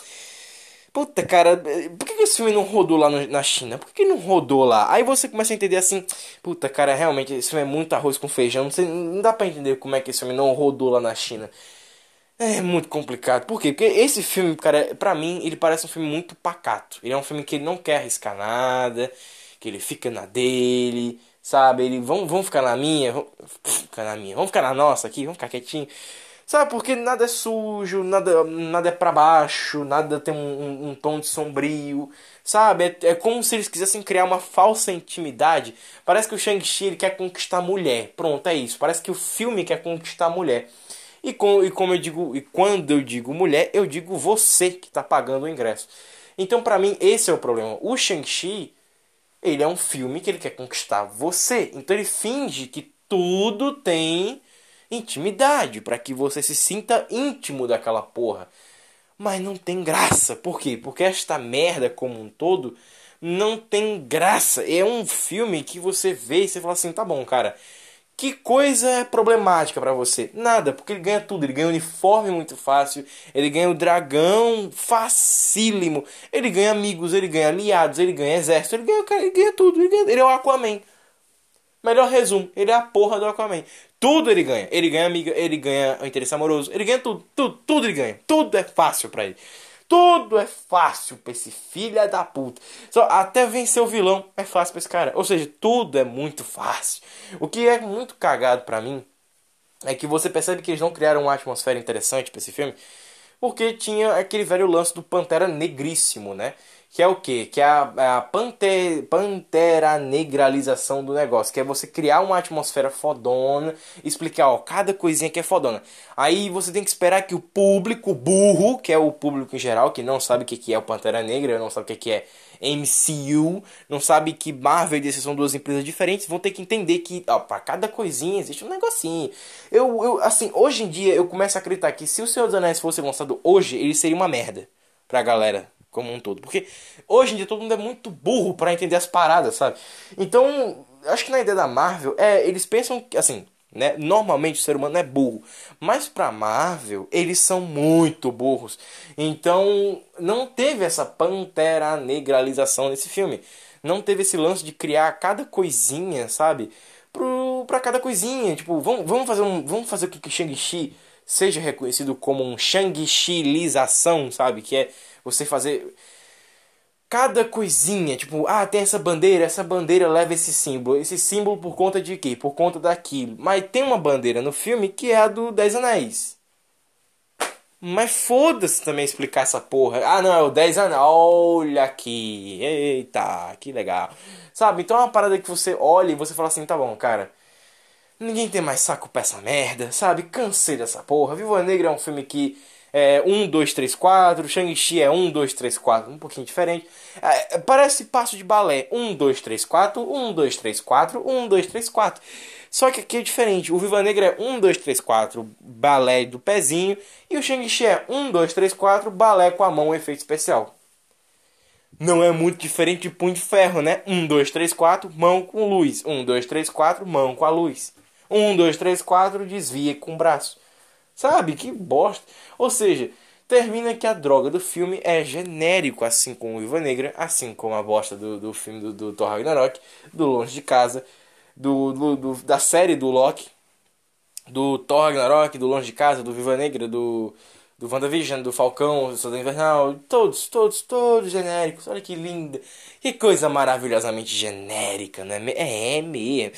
Puta, cara, por que, esse filme não rodou lá no, na China? Por que, não rodou lá? Aí você começa a entender assim, puta, cara, realmente, esse filme é muito arroz com feijão. Não, não dá pra entender como é que esse filme não rodou lá na China. É muito complicado. Por quê? Porque esse filme, cara, pra mim, ele parece um filme muito pacato. Ele é um filme que ele não quer arriscar nada, que ele fica na dele, sabe? Ele, vamos, vamos ficar na minha, vamos [laughs] ficar na minha, vamos ficar na nossa aqui, vamos ficar quietinho. Sabe, porque nada é sujo, nada, nada é para baixo, nada tem um, um, um, tom de sombrio, sabe? É, é, como se eles quisessem criar uma falsa intimidade. Parece que o Shang-Chi quer conquistar a mulher. Pronto, é isso. Parece que o filme quer conquistar a mulher. E, com, e como eu digo, e quando eu digo mulher, eu digo você que está pagando o ingresso. Então, para mim, esse é o problema. O Shang-Chi, ele é um filme que ele quer conquistar você. Então ele finge que tudo tem intimidade, para que você se sinta íntimo daquela porra. Mas não tem graça. Por quê? Porque esta merda como um todo não tem graça. É um filme que você vê e você fala assim, tá bom, cara. Que coisa é problemática para você? Nada, porque ele ganha tudo. Ele ganha uniforme muito fácil, ele ganha o dragão facílimo, ele ganha amigos, ele ganha aliados, ele ganha exército, ele ganha, ele ganha tudo. Ele, ganha, ele é o Aquaman. Melhor resumo, ele é a porra do Aquaman. Tudo ele ganha. Ele ganha amiga, ele ganha interesse amoroso, ele ganha tudo, tudo, tudo ele ganha. Tudo é fácil para ele. Tudo é fácil pra esse filho da puta. Só até vencer o vilão é fácil pra esse cara. Ou seja, tudo é muito fácil. O que é muito cagado para mim é que você percebe que eles não criaram uma atmosfera interessante para esse filme, porque tinha aquele velho lance do Pantera Negríssimo, né? Que é o quê? Que é a, é a pante, pantera negralização do negócio, que é você criar uma atmosfera fodona, explicar, ó, cada coisinha que é fodona. Aí você tem que esperar que o público burro, que é o público em geral, que não sabe o que é o Pantera Negra, não sabe o que é MCU, não sabe que Marvel e DC são duas empresas diferentes, vão ter que entender que, ó, pra cada coisinha existe um negocinho. Eu, eu, assim, hoje em dia eu começo a acreditar que se o Senhor dos Anéis fosse lançado hoje, ele seria uma merda pra galera como um todo. Porque hoje em dia todo mundo é muito burro para entender as paradas, sabe? Então, acho que na ideia da Marvel, é, eles pensam que, assim, né? Normalmente o ser humano é burro, mas para Marvel eles são muito burros. Então não teve essa pantera negralização nesse filme. Não teve esse lance de criar cada coisinha, sabe? Pro, pra cada coisinha. Tipo, vamos, vamos fazer um. Vamos fazer com que Shang-Chi seja reconhecido como um Shang-Chi-lização, sabe? Que é você fazer cada coisinha, tipo, ah, tem essa bandeira, essa bandeira leva esse símbolo. Esse símbolo por conta de quê? Por conta daquilo. Mas tem uma bandeira no filme que é a do Dez Anéis. Mas foda-se também explicar essa porra. Ah, não, é o Dez Anéis. Olha aqui. Eita, que legal. Sabe? Então é uma parada que você olha e você fala assim, tá bom, cara. Ninguém tem mais saco pra essa merda, sabe? Cansei dessa porra. Viva Negra é um filme que é 1, 2, 3, 4. Shang-Chi é 1, 2, 3, 4. Um pouquinho diferente. É, parece passo de balé. 1, 2, 3, 4. 1, 2, 3, 4. 1, 2, 3, 4. Só que aqui é diferente. O Viva Negra é 1, 2, 3, 4. Balé do pezinho. E o Shang-Chi é 1, 2, 3, 4. Balé com a mão, efeito especial. Não é muito diferente de punho de ferro, né? 1, 2, 3, 4, mão com luz. 1, 2, 3, 4, mão com a luz. 1, 2, 3, 4, desvia com o braço. Sabe? Que bosta. Ou seja, termina que a droga do filme é genérico, assim como o Viva Negra, assim como a bosta do, do filme do, do Thor Ragnarok, do Longe de Casa, do, do, do, da série do Loki, do Thor Ragnarok, do Longe de Casa, do Viva Negra, do do WandaVision, do Falcão, do Soldado Invernal, todos, todos, todos genéricos. Olha que linda. Que coisa maravilhosamente genérica, né? É, é mesmo.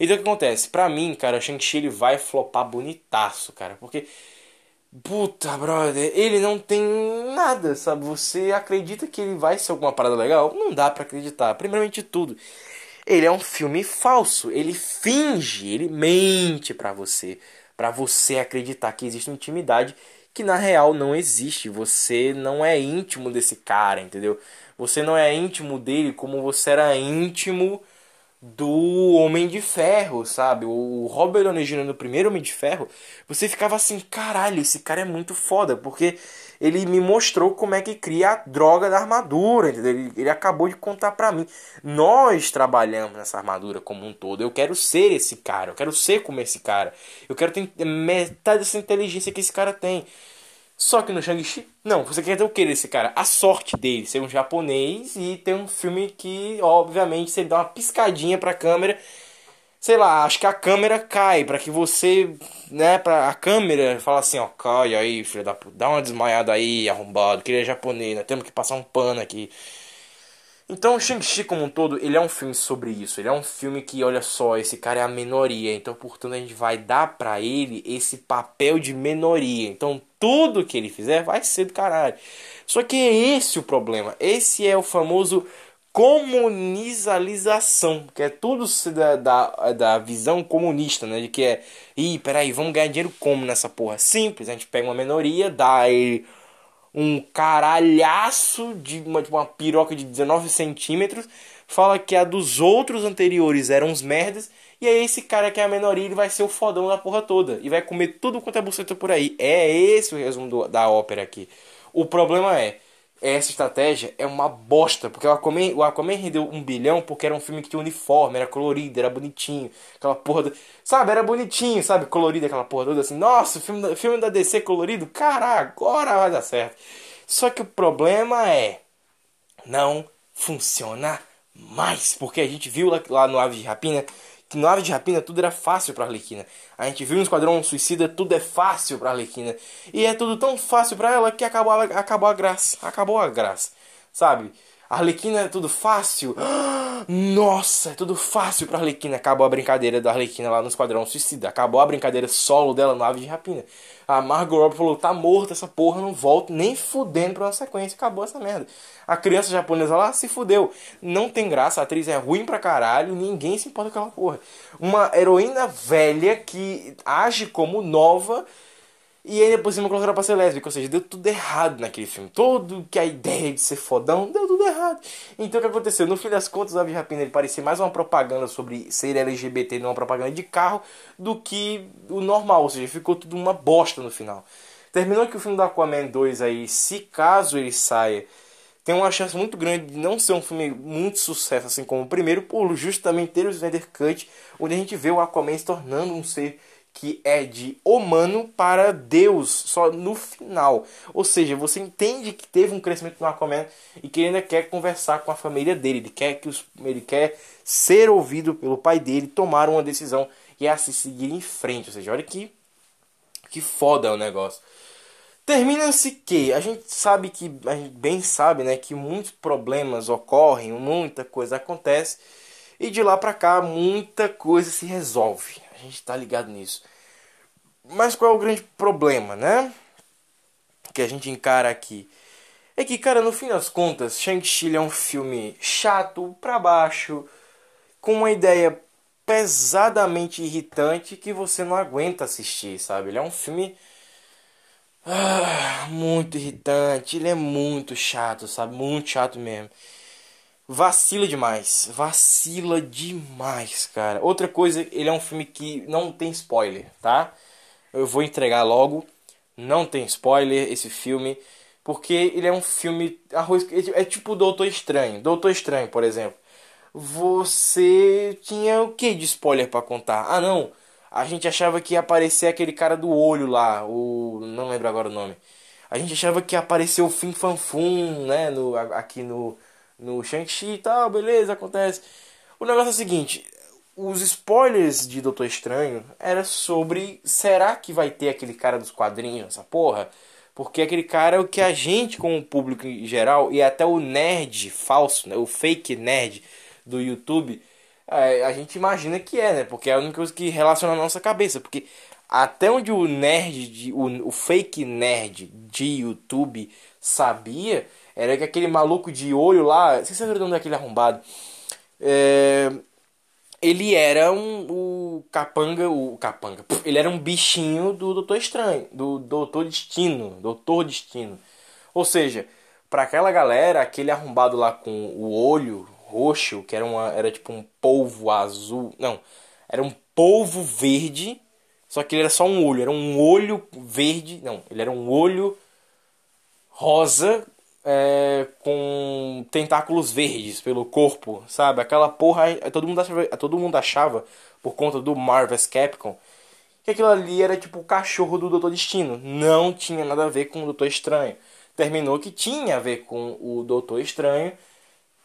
Então o que acontece? Pra mim, cara, o Shang-Chi ele vai flopar bonitaço, cara. Porque, puta, brother, ele não tem nada, sabe? Você acredita que ele vai ser alguma parada legal? Não dá para acreditar. Primeiramente de tudo, ele é um filme falso. Ele finge, ele mente para você. para você acreditar que existe intimidade que na real não existe. Você não é íntimo desse cara, entendeu? Você não é íntimo dele como você era íntimo do Homem de Ferro, sabe? O Robert Downey Jr. no primeiro Homem de Ferro, você ficava assim, caralho, esse cara é muito foda, porque ele me mostrou como é que cria a droga da armadura, entendeu? Ele, ele acabou de contar pra mim. Nós trabalhamos nessa armadura como um todo. Eu quero ser esse cara, eu quero ser como esse cara. Eu quero ter metade dessa inteligência que esse cara tem. Só que no Shang-Chi, não, você quer ter o que desse cara? A sorte dele ser um japonês e ter um filme que, obviamente, você dá uma piscadinha pra câmera. Sei lá, acho que a câmera cai para que você, né, pra a câmera fala assim, ó, cai aí, filho da puta, dá uma desmaiada aí, arrombado, que ele é japonês, né, temos que passar um pano aqui. Então, Shang-Chi como um todo, ele é um filme sobre isso. Ele é um filme que, olha só, esse cara é a minoria. Então, portanto, a gente vai dar para ele esse papel de minoria. Então, tudo que ele fizer vai ser do caralho. Só que é esse o problema. Esse é o famoso comunizalização, que é tudo da, da, da visão comunista, né? De que é, ih, peraí, vamos ganhar dinheiro como nessa porra? Simples, a gente pega uma minoria, dá ele um caralhaço de uma, uma piroca de 19 centímetros, fala que a dos outros anteriores eram uns merdas, e aí esse cara que é a minoria, ele vai ser o fodão da porra toda, e vai comer tudo quanto é buceta por aí. É esse o resumo do, da ópera aqui. O problema é, essa estratégia é uma bosta, porque o Aquaman, o Aquaman rendeu um bilhão porque era um filme que tinha uniforme, era colorido, era bonitinho, aquela porra, do, sabe, era bonitinho, sabe, colorido, aquela porra toda assim, nossa, filme, filme da DC colorido, cara, agora vai dar certo. Só que o problema é, não funciona mais, porque a gente viu lá, lá no Ave de Rapina que no Ave de Rapina tudo era fácil para Arlequina. A gente viu no Esquadrão Suicida tudo é fácil para Arlequina. E é tudo tão fácil para ela que acabou, acabou a graça. Acabou a graça. Sabe? Arlequina é tudo fácil. Nossa, é tudo fácil pra Arlequina. Acabou a brincadeira da Arlequina lá no Esquadrão Suicida. Acabou a brincadeira solo dela no Ave de Rapina. A Margot Robbie falou: tá morta essa porra, não volto nem fudendo pra uma sequência. Acabou essa merda. A criança japonesa lá se fudeu. Não tem graça, a atriz é ruim pra caralho. Ninguém se importa com aquela porra. Uma heroína velha que age como nova e ainda por cima colocaram pra ser lésbica, ou seja, deu tudo errado naquele filme. Todo que a ideia de ser fodão, deu tudo errado. Então o que aconteceu? No fim das contas, o Ave Rapina ele parecia mais uma propaganda sobre ser LGBT, não uma propaganda de carro, do que o normal, ou seja, ficou tudo uma bosta no final. Terminou que o filme do Aquaman 2 aí, se caso ele saia, tem uma chance muito grande de não ser um filme muito sucesso, assim como o primeiro, por justamente ter o Snyder Cut, onde a gente vê o Aquaman se tornando um ser que é de humano para Deus só no final. Ou seja, você entende que teve um crescimento no Aquaman e que ele ainda quer conversar com a família dele. Ele quer que os, ele quer ser ouvido pelo pai dele, tomar uma decisão e assim seguir em frente. Ou seja, olha que que foda o negócio. Termina-se que a gente sabe que a gente bem sabe, né, que muitos problemas ocorrem, muita coisa acontece e de lá para cá muita coisa se resolve a gente tá ligado nisso. Mas qual é o grande problema, né? Que a gente encara aqui. É que, cara, no fim das contas, Shang-Chi é um filme chato, pra baixo, com uma ideia pesadamente irritante que você não aguenta assistir, sabe? Ele é um filme ah, muito irritante, ele é muito chato, sabe? Muito chato mesmo vacila demais. Vacila demais, cara. Outra coisa, ele é um filme que não tem spoiler, tá? Eu vou entregar logo. Não tem spoiler esse filme. Porque ele é um filme. Arroz, é tipo Doutor Estranho. Doutor Estranho, por exemplo. Você tinha o que de spoiler para contar? Ah, não. A gente achava que ia aparecer aquele cara do olho lá. O. Não lembro agora o nome. A gente achava que ia aparecer o Fim Fanfum, né? No, aqui no no Shang-Chi e tal, beleza, acontece. O negócio é o seguinte, os spoilers de Doutor Estranho era sobre será que vai ter aquele cara dos quadrinhos, essa porra? Porque aquele cara é o que a gente, como público em geral, e até o nerd falso, né, o fake nerd do YouTube, é, a gente imagina que é, né? Porque é a única coisa que relaciona a nossa cabeça. Porque até onde o nerd, de, o, o fake nerd de YouTube sabia, era que aquele maluco de olho lá, não sei se você lembra daquele arrombado. É, ele era um o capanga, o capanga. Ele era um bichinho do Doutor Estranho, do Doutor Destino, Doutor Destino. Ou seja, pra aquela galera, aquele arrombado lá com o olho roxo, que era, uma, era tipo um polvo azul. Não, era um polvo verde, só que ele era só um olho. Era um olho verde. Não, ele era um olho rosa é, com tentáculos verdes pelo corpo, sabe? Aquela porra. Todo mundo achava, todo mundo achava por conta do Marvel's Capcom que aquilo ali era tipo o cachorro do Doutor Destino. Não tinha nada a ver com o Doutor Estranho. Terminou que tinha a ver com o Doutor Estranho,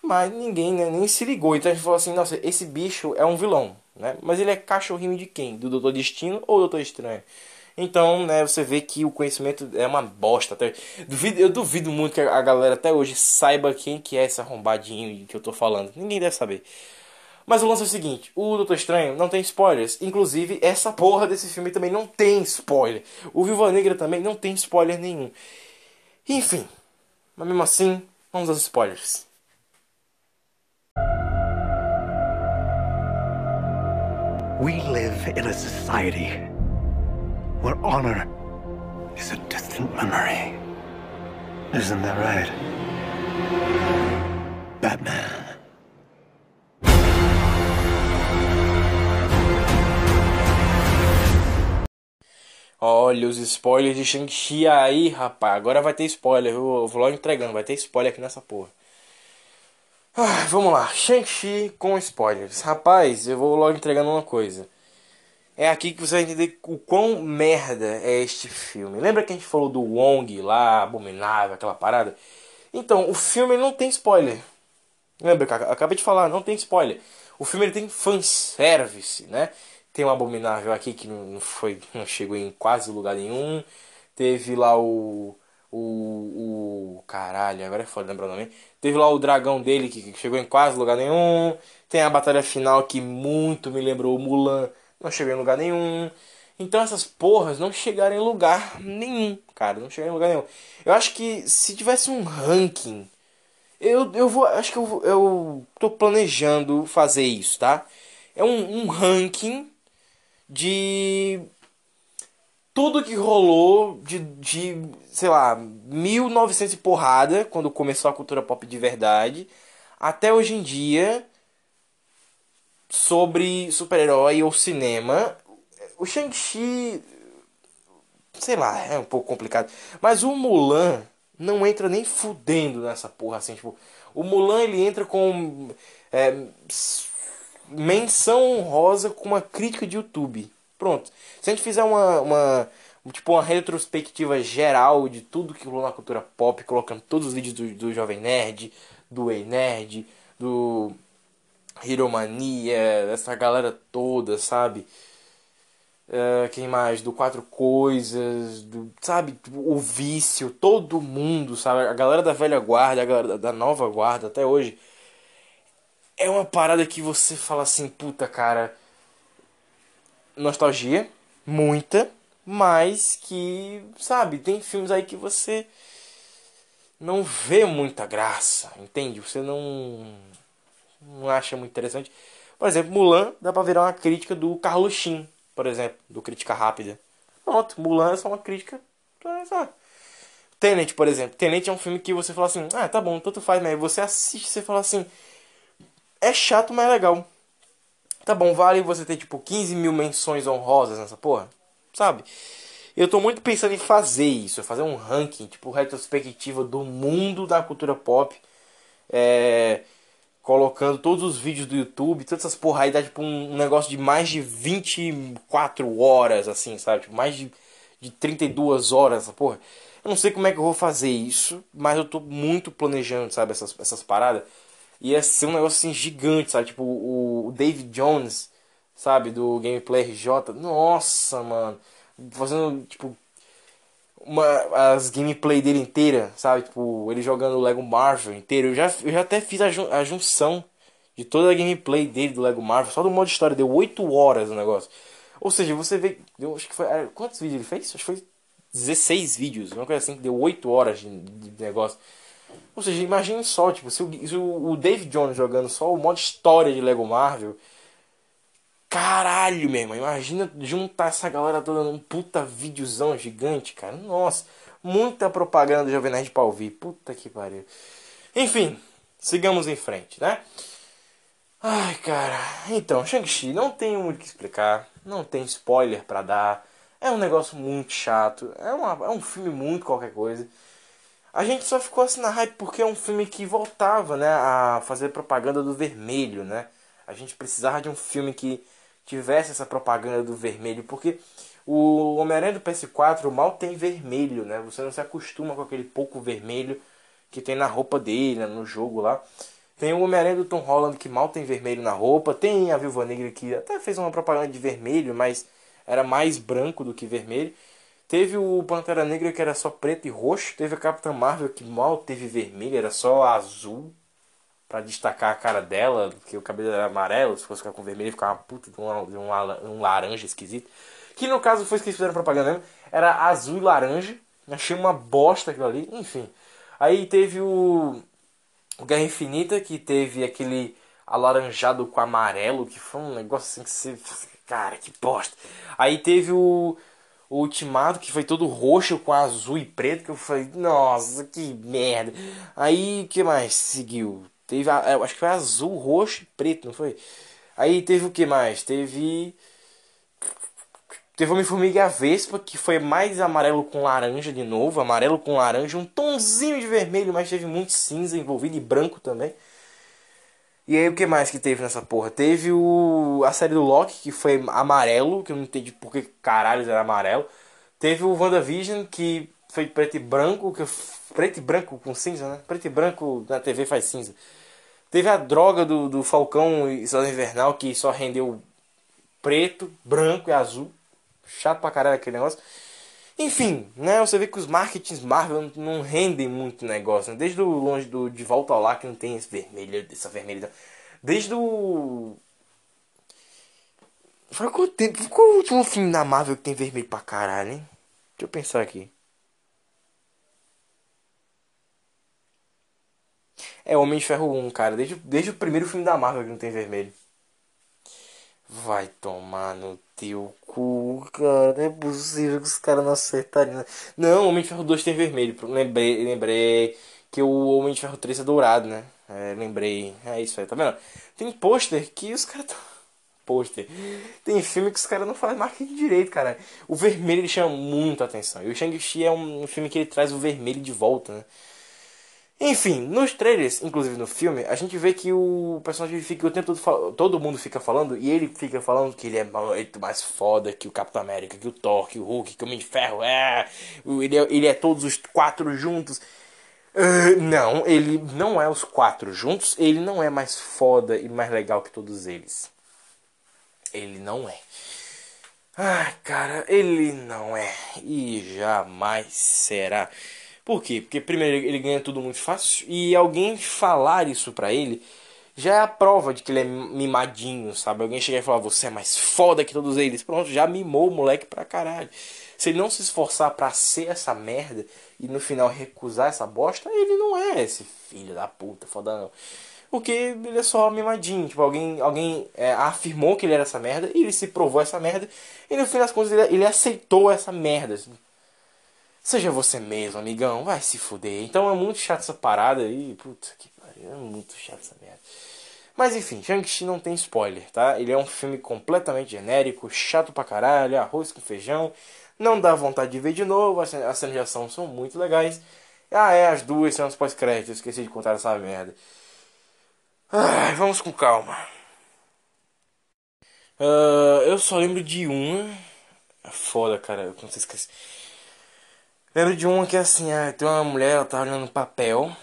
mas ninguém né, nem se ligou. Então a gente falou assim: nossa, esse bicho é um vilão, né? Mas ele é cachorrinho de quem? Do Doutor Destino ou Doutor Estranho? Então, né, você vê que o conhecimento é uma bosta. Até, duvido, eu duvido muito que a galera até hoje saiba quem que é esse arrombadinho que eu tô falando. Ninguém deve saber. Mas o lance é o seguinte: o Doutor Estranho não tem spoilers. Inclusive, essa porra desse filme também não tem spoiler. O Viva Negra também não tem spoiler nenhum. Enfim, mas mesmo assim, vamos aos spoilers. We live in a society where honor is a distant memory. Isn't that right? Batman. Olha os spoilers de Shang-Chi aí, rapaz. Agora vai ter spoiler. Eu vou logo entregando. Vai ter spoiler aqui nessa porra. Ah, vamos lá. Shang-Chi com spoilers. Rapaz, eu vou logo entregando uma coisa. É aqui que você vai entender o quão merda é este filme. Lembra que a gente falou do Wong lá, abominável, aquela parada? Então, o filme não tem spoiler. Lembra que eu acabei de falar, não tem spoiler. O filme ele tem fanservice, né? Tem um Abominável aqui que não, foi, [laughs] não chegou em quase lugar nenhum. Teve lá o. O. o caralho, agora é foda lembrar o nome. Teve lá o dragão dele que chegou em quase lugar nenhum. Tem a batalha final que muito me lembrou o Mulan. Não chegou em lugar nenhum. Então essas porras não chegaram em lugar nenhum, cara. Não chegaram em lugar nenhum. Eu acho que se tivesse um ranking. Eu, eu vou. Acho que eu, eu tô planejando fazer isso, tá? É um, um ranking de tudo que rolou de, de sei lá, 1900 e porrada, quando começou a cultura pop de verdade, até hoje em dia, sobre super-herói ou cinema. O Shang-Chi, sei lá, é um pouco complicado. Mas o Mulan não entra nem fudendo nessa porra assim. Tipo, o Mulan ele entra com. É, menção honrosa com uma crítica de YouTube. Pronto. Se a gente fizer uma, uma tipo uma retrospectiva geral de tudo que rolou na cultura pop, colocando todos os vídeos do, do Jovem Nerd, do Ei Nerd, do Hiromania, dessa galera toda, sabe? Uh, quem mais? Do Quatro Coisas, do, sabe? O Vício, todo mundo, sabe? A galera da velha guarda, a galera da nova guarda, até hoje é uma parada que você fala assim, puta cara, nostalgia, muita, mas que, sabe, tem filmes aí que você não vê muita graça, entende? Você não não acha muito interessante. Por exemplo, Mulan dá pra virar uma crítica do Carlos por exemplo, do Crítica Rápida. Pronto, Mulan é só uma crítica. Tenet, por exemplo. Tenet é um filme que você fala assim, ah, tá bom, tanto faz, mas você assiste você fala assim, é chato, mas é legal. Tá bom, vale você ter tipo 15 mil menções honrosas nessa porra? Sabe? Eu tô muito pensando em fazer isso, fazer um ranking, tipo, retrospectiva do mundo da cultura pop. É, colocando todos os vídeos do YouTube, todas essas porra aí dá tipo um, negócio de mais de 24 horas, assim, sabe? Tipo, mais de, de 32 horas essa porra. Eu não sei como é que eu vou fazer isso, mas eu tô muito planejando, sabe, essas, essas paradas ia ser um negócio assim gigante, sabe? Tipo o, o David Jones, sabe? Do Gameplay RJ. Nossa, mano. Fazendo, tipo, uma, as gameplay dele inteira, sabe? Tipo, ele jogando o Lego Marvel inteiro. Eu já, eu já até fiz a, jun, a junção de toda a gameplay dele do Lego Marvel. Só do modo história. Deu 8 horas o negócio. Ou seja, você vê. Eu acho que foi. Quantos vídeos ele fez? Acho que foi 16 vídeos. Uma coisa assim que deu 8 horas de, de negócio. Ou seja, imagine só, tipo, se o, se o Dave Jones jogando só o modo história de Lego Marvel. Caralho, meu irmão. Imagina juntar essa galera toda num puta videozão gigante, cara. Nossa. Muita propaganda do Jovem Nerd pra ouvir. Puta que pariu. Enfim, sigamos em frente, né? Ai, cara. Então, Shang-Chi, não tem muito o que explicar. Não tem spoiler para dar. É um negócio muito chato. É, uma, é um filme muito qualquer coisa. A gente só ficou assim na hype porque é um filme que voltava, né, a fazer propaganda do vermelho, né? A gente precisava de um filme que tivesse essa propaganda do vermelho, porque o Homem-Aranha do PS4 mal tem vermelho, né? Você não se acostuma com aquele pouco vermelho que tem na roupa dele, né? no jogo lá. Tem o Homem-Aranha do Tom Holland que mal tem vermelho na roupa. Tem a Viúva Negra que até fez uma propaganda de vermelho, mas era mais branco do que vermelho. Teve o Pantera Negra que era só preto e roxo. Teve a Capitã Marvel que mal teve vermelho, era só azul. Para destacar a cara dela, porque o cabelo era amarelo. Se fosse ficar com vermelho, ficava uma puta de um, de um, laranja esquisito. Que no caso foi isso que eles fizeram propaganda mesmo. Era azul e laranja. Achei uma bosta aquilo ali. Enfim. Aí teve o o Guerra Infinita, que teve aquele alaranjado com amarelo, que foi um negócio assim que você. Cara, que bosta. Aí teve o, o que foi todo roxo com azul e preto, que eu falei, nossa, que merda. Aí o que mais seguiu? Teve, eu acho que foi azul, roxo e preto, não foi? Aí teve o que mais? Teve. Teve Homem-Formiga a Vespa, que foi mais amarelo com laranja de novo. Amarelo com laranja, um tonzinho de vermelho, mas teve muito cinza envolvido e branco também. E aí o que mais que teve nessa porra? Teve o a série do Loki, que foi amarelo, que eu não entendi por que caralho era amarelo. Teve o WandaVision, que foi preto e branco, que preto e branco com cinza, né? Preto e branco na TV faz cinza. Teve a droga do, do Falcão e Soldado Invernal, que só rendeu preto, branco e azul chato pra caralho aquele negócio. Enfim, né? Você vê que os marketings Marvel não rendem muito negócio. Né? Desde o longe do De Volta ao Lar, que não tem esse vermelho, essa vermelha. Desde o. Faz quanto tempo? Qual o último filme da Marvel que tem vermelho pra caralho, hein? Deixa eu pensar aqui. É Homem de Ferro 1, cara. Desde, desde o primeiro filme da Marvel que não tem vermelho. Vai tomar no teu cu, cara. Não é possível que os caras não acertarem. Não, Homem de Ferro 2 tem vermelho. Lembrei, lembrei que o Homem de Ferro 3 é dourado, né? É, lembrei. É isso aí, tá vendo? Tem pôster que os caras tão... Pôster. Tem filme que os caras não fazem marketing direito, cara. O vermelho ele chama muito atenção. E o Shang-Chi é um filme que ele traz o vermelho de volta, né? Enfim, nos trailers, inclusive no filme, a gente vê que o personagem fica o tempo todo todo mundo fica falando e ele fica falando que ele é muito mais foda que o Capitão América, que o Thor, que o Hulk, que o Homem de Ferro, é, ele é, ele é todos os quatro juntos. Uh, não, ele não é os quatro juntos, ele não é mais foda e mais legal que todos eles. Ele não é. Ai, cara, ele não é e jamais será. Por quê? Porque primeiro ele ganha tudo muito fácil e alguém falar isso pra ele já é a prova de que ele é mimadinho, sabe? Alguém chegar e falar, você é mais foda que todos eles. Pronto, já mimou o moleque pra caralho. Se ele não se esforçar para ser essa merda e no final recusar essa bosta, ele não é esse filho da puta, foda não. Porque ele é só mimadinho. Tipo, alguém, alguém é, afirmou que ele era essa merda e ele se provou essa merda. E no fim das contas ele, ele aceitou essa merda. Assim. Seja você mesmo, amigão. Vai se fuder. Então é muito chato essa parada aí. Puta que pariu. É muito chato essa merda. Mas enfim, Shang-Chi não tem spoiler, tá? Ele é um filme completamente genérico, chato pra caralho, arroz com feijão. Não dá vontade de ver de novo. As cenas de ação são muito legais. Ah, é, as duas são pós-créditos. Esqueci de contar essa merda. Vamos com calma. Uh, eu só lembro de uma. É foda, cara. Eu não sei esquecer. Lembro de uma que é assim, ah, tem uma mulher, ela tá olhando um papel.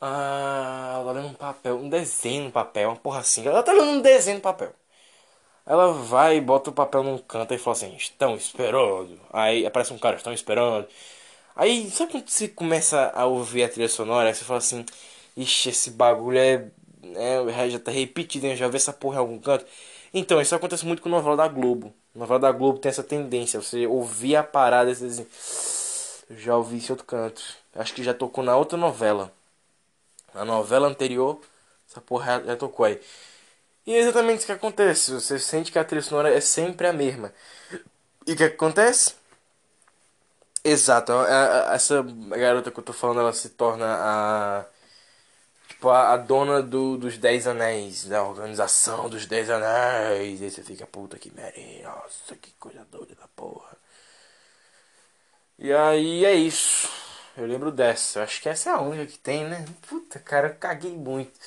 Ah, ela tá olhando um papel, um desenho no papel, uma porra assim. Ela tá olhando um desenho no papel. Ela vai e bota o papel num canto e fala assim, estão esperando. Aí aparece um cara, estão esperando. Aí, sabe quando você começa a ouvir a trilha sonora? Aí você fala assim, ixi, esse bagulho é. é já tá repetido, eu já vi essa porra em algum canto. Então, isso acontece muito com novela da Globo. Novela da Globo tem essa tendência, você ouvir a parada e assim, eu já ouvi esse outro canto. Acho que já tocou na outra novela. Na novela anterior, essa porra já, tocou aí. E é exatamente isso que acontece. Você sente que a trilha sonora é sempre a mesma. E o que acontece? Exato, essa garota que eu tô falando, ela se torna a. Tipo, a, a dona do, dos Dez Anéis, da organização dos Dez Anéis. E você fica, puta que merda, nossa, que coisa doida da porra. E aí é isso. Eu lembro dessa. Eu acho que essa é a única que tem, né? Puta, cara, eu caguei muito.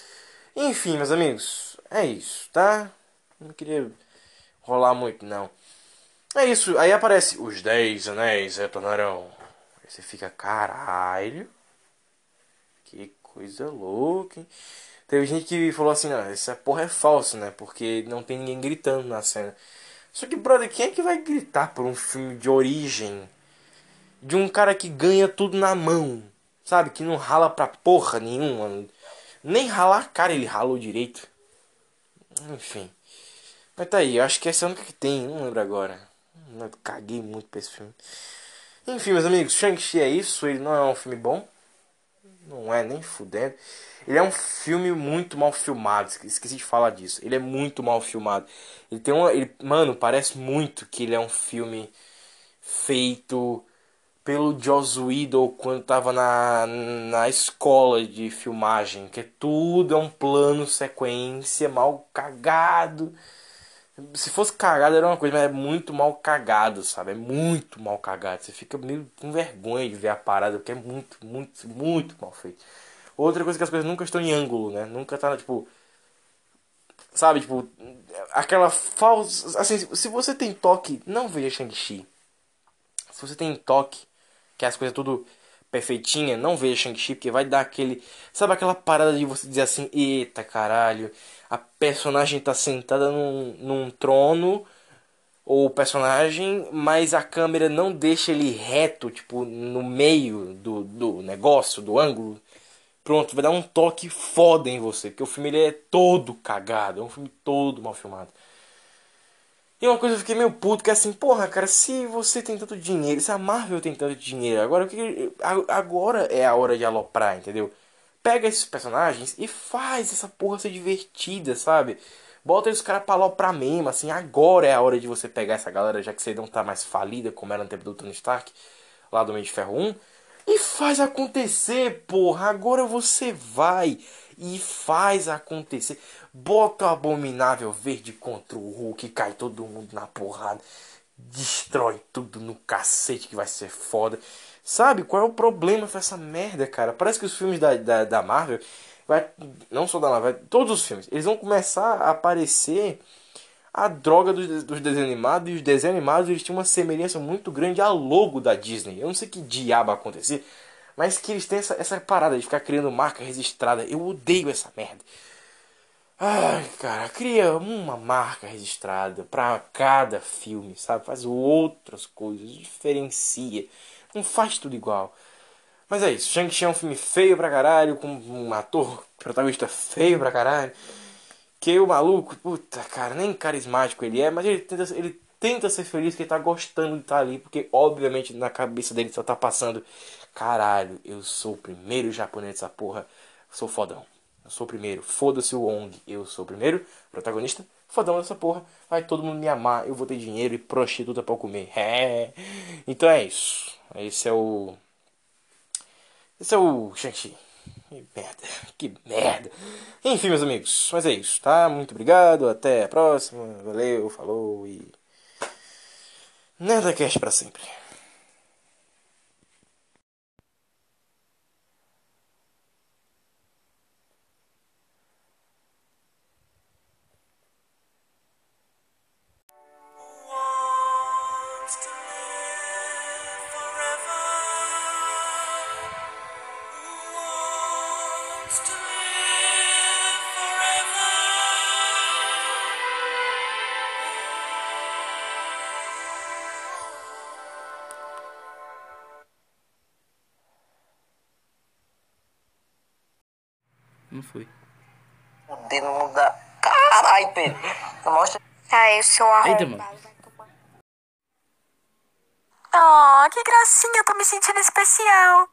Enfim, meus amigos, é isso, tá? Não queria rolar muito, não. É isso, aí aparece os Dez Anéis retornarão. Aí você fica, caralho. Que coisa louca, hein? Teve gente que falou assim, não, essa porra é falso, né? Porque não tem ninguém gritando na cena. Só que, brother, quem é que vai gritar por um filme de origem? De um cara que ganha tudo na mão. Sabe? Que não rala pra porra nenhuma. Nem ralar a cara ele ralou direito. Enfim. Mas tá aí, eu acho que essa é a única que tem, não lembro agora. Eu caguei muito pra esse filme. Enfim, meus amigos, Shang-Chi é isso, ele não é um filme bom. Não é nem fudendo. Ele é um filme muito mal filmado. Esqueci de falar disso. Ele é muito mal filmado. Ele tem uma. Ele, mano, parece muito que ele é um filme feito pelo Joss Whedon quando tava na, na escola de filmagem. Que tudo é um plano sequência mal cagado. Se fosse cagado era uma coisa, mas é muito mal cagado, sabe? É muito mal cagado. Você fica meio com vergonha de ver a parada, porque é muito, muito, muito mal feito. Outra coisa é que as coisas nunca estão em ângulo, né? Nunca tá, tipo. Sabe, tipo. Aquela falsa. Assim, se você tem toque, não veja Shang-Chi. Se você tem toque, que as coisas tudo perfeitinha, não veja Shang-Chi, porque vai dar aquele. Sabe aquela parada de você dizer assim: eita caralho, a personagem tá sentada num, num trono, ou o personagem, mas a câmera não deixa ele reto, tipo, no meio do, do negócio, do ângulo. Pronto, vai dar um toque foda em você, porque o filme ele é todo cagado, é um filme todo mal filmado. E uma coisa eu fiquei meio puto, que é assim, porra, cara, se você tem tanto dinheiro, se a Marvel tem tanto dinheiro, agora, agora é a hora de aloprar, entendeu? Pega esses personagens e faz essa porra ser divertida, sabe? Bota os caras pra aloprar mesmo, assim, agora é a hora de você pegar essa galera, já que você não tá mais falida, como era no tempo do Tony Stark, lá do Homem de Ferro 1, e faz acontecer, porra, agora você vai e faz acontecer. Bota o abominável verde contra o Hulk, cai todo mundo na porrada, destrói tudo no cacete que vai ser foda. Sabe qual é o problema com essa merda, cara? Parece que os filmes da, da, da Marvel, vai, não só da Marvel, todos os filmes, eles vão começar a aparecer a droga dos, dos desenhos animados e os desenhos animados eles tinham uma semelhança muito grande ao logo da Disney. Eu não sei que diabo acontecer, mas que eles têm essa, essa parada de ficar criando marca registrada. Eu odeio essa merda. Ai, cara, cria uma marca registrada para cada filme, sabe? Faz outras coisas, diferencia. Não faz tudo igual. Mas é isso. Shang-Chi é um filme feio pra caralho, com um ator protagonista feio pra caralho. Que o maluco, puta, cara, nem carismático ele é, mas ele tenta, ele tenta ser feliz que ele tá gostando de estar tá ali, porque obviamente na cabeça dele só tá passando, caralho, eu sou o primeiro japonês dessa porra, sou fodão. Eu sou o primeiro, foda-se o Ong, eu sou o primeiro protagonista, fodão dessa porra, vai todo mundo me amar, eu vou ter dinheiro e prostituta pra comer. [laughs] É. Então é isso. Esse é o. Esse é o Shang-Chi. Que merda, que merda. Enfim, meus amigos, mas é isso, tá? Muito obrigado, até a próxima. Valeu, falou e. Nada cash pra sempre. Foi. O dedo não dá. Caralho, Pedro. Mostra. Ai, o seu Eita, arrombado. mano. Oh, que gracinha, eu tô me sentindo especial.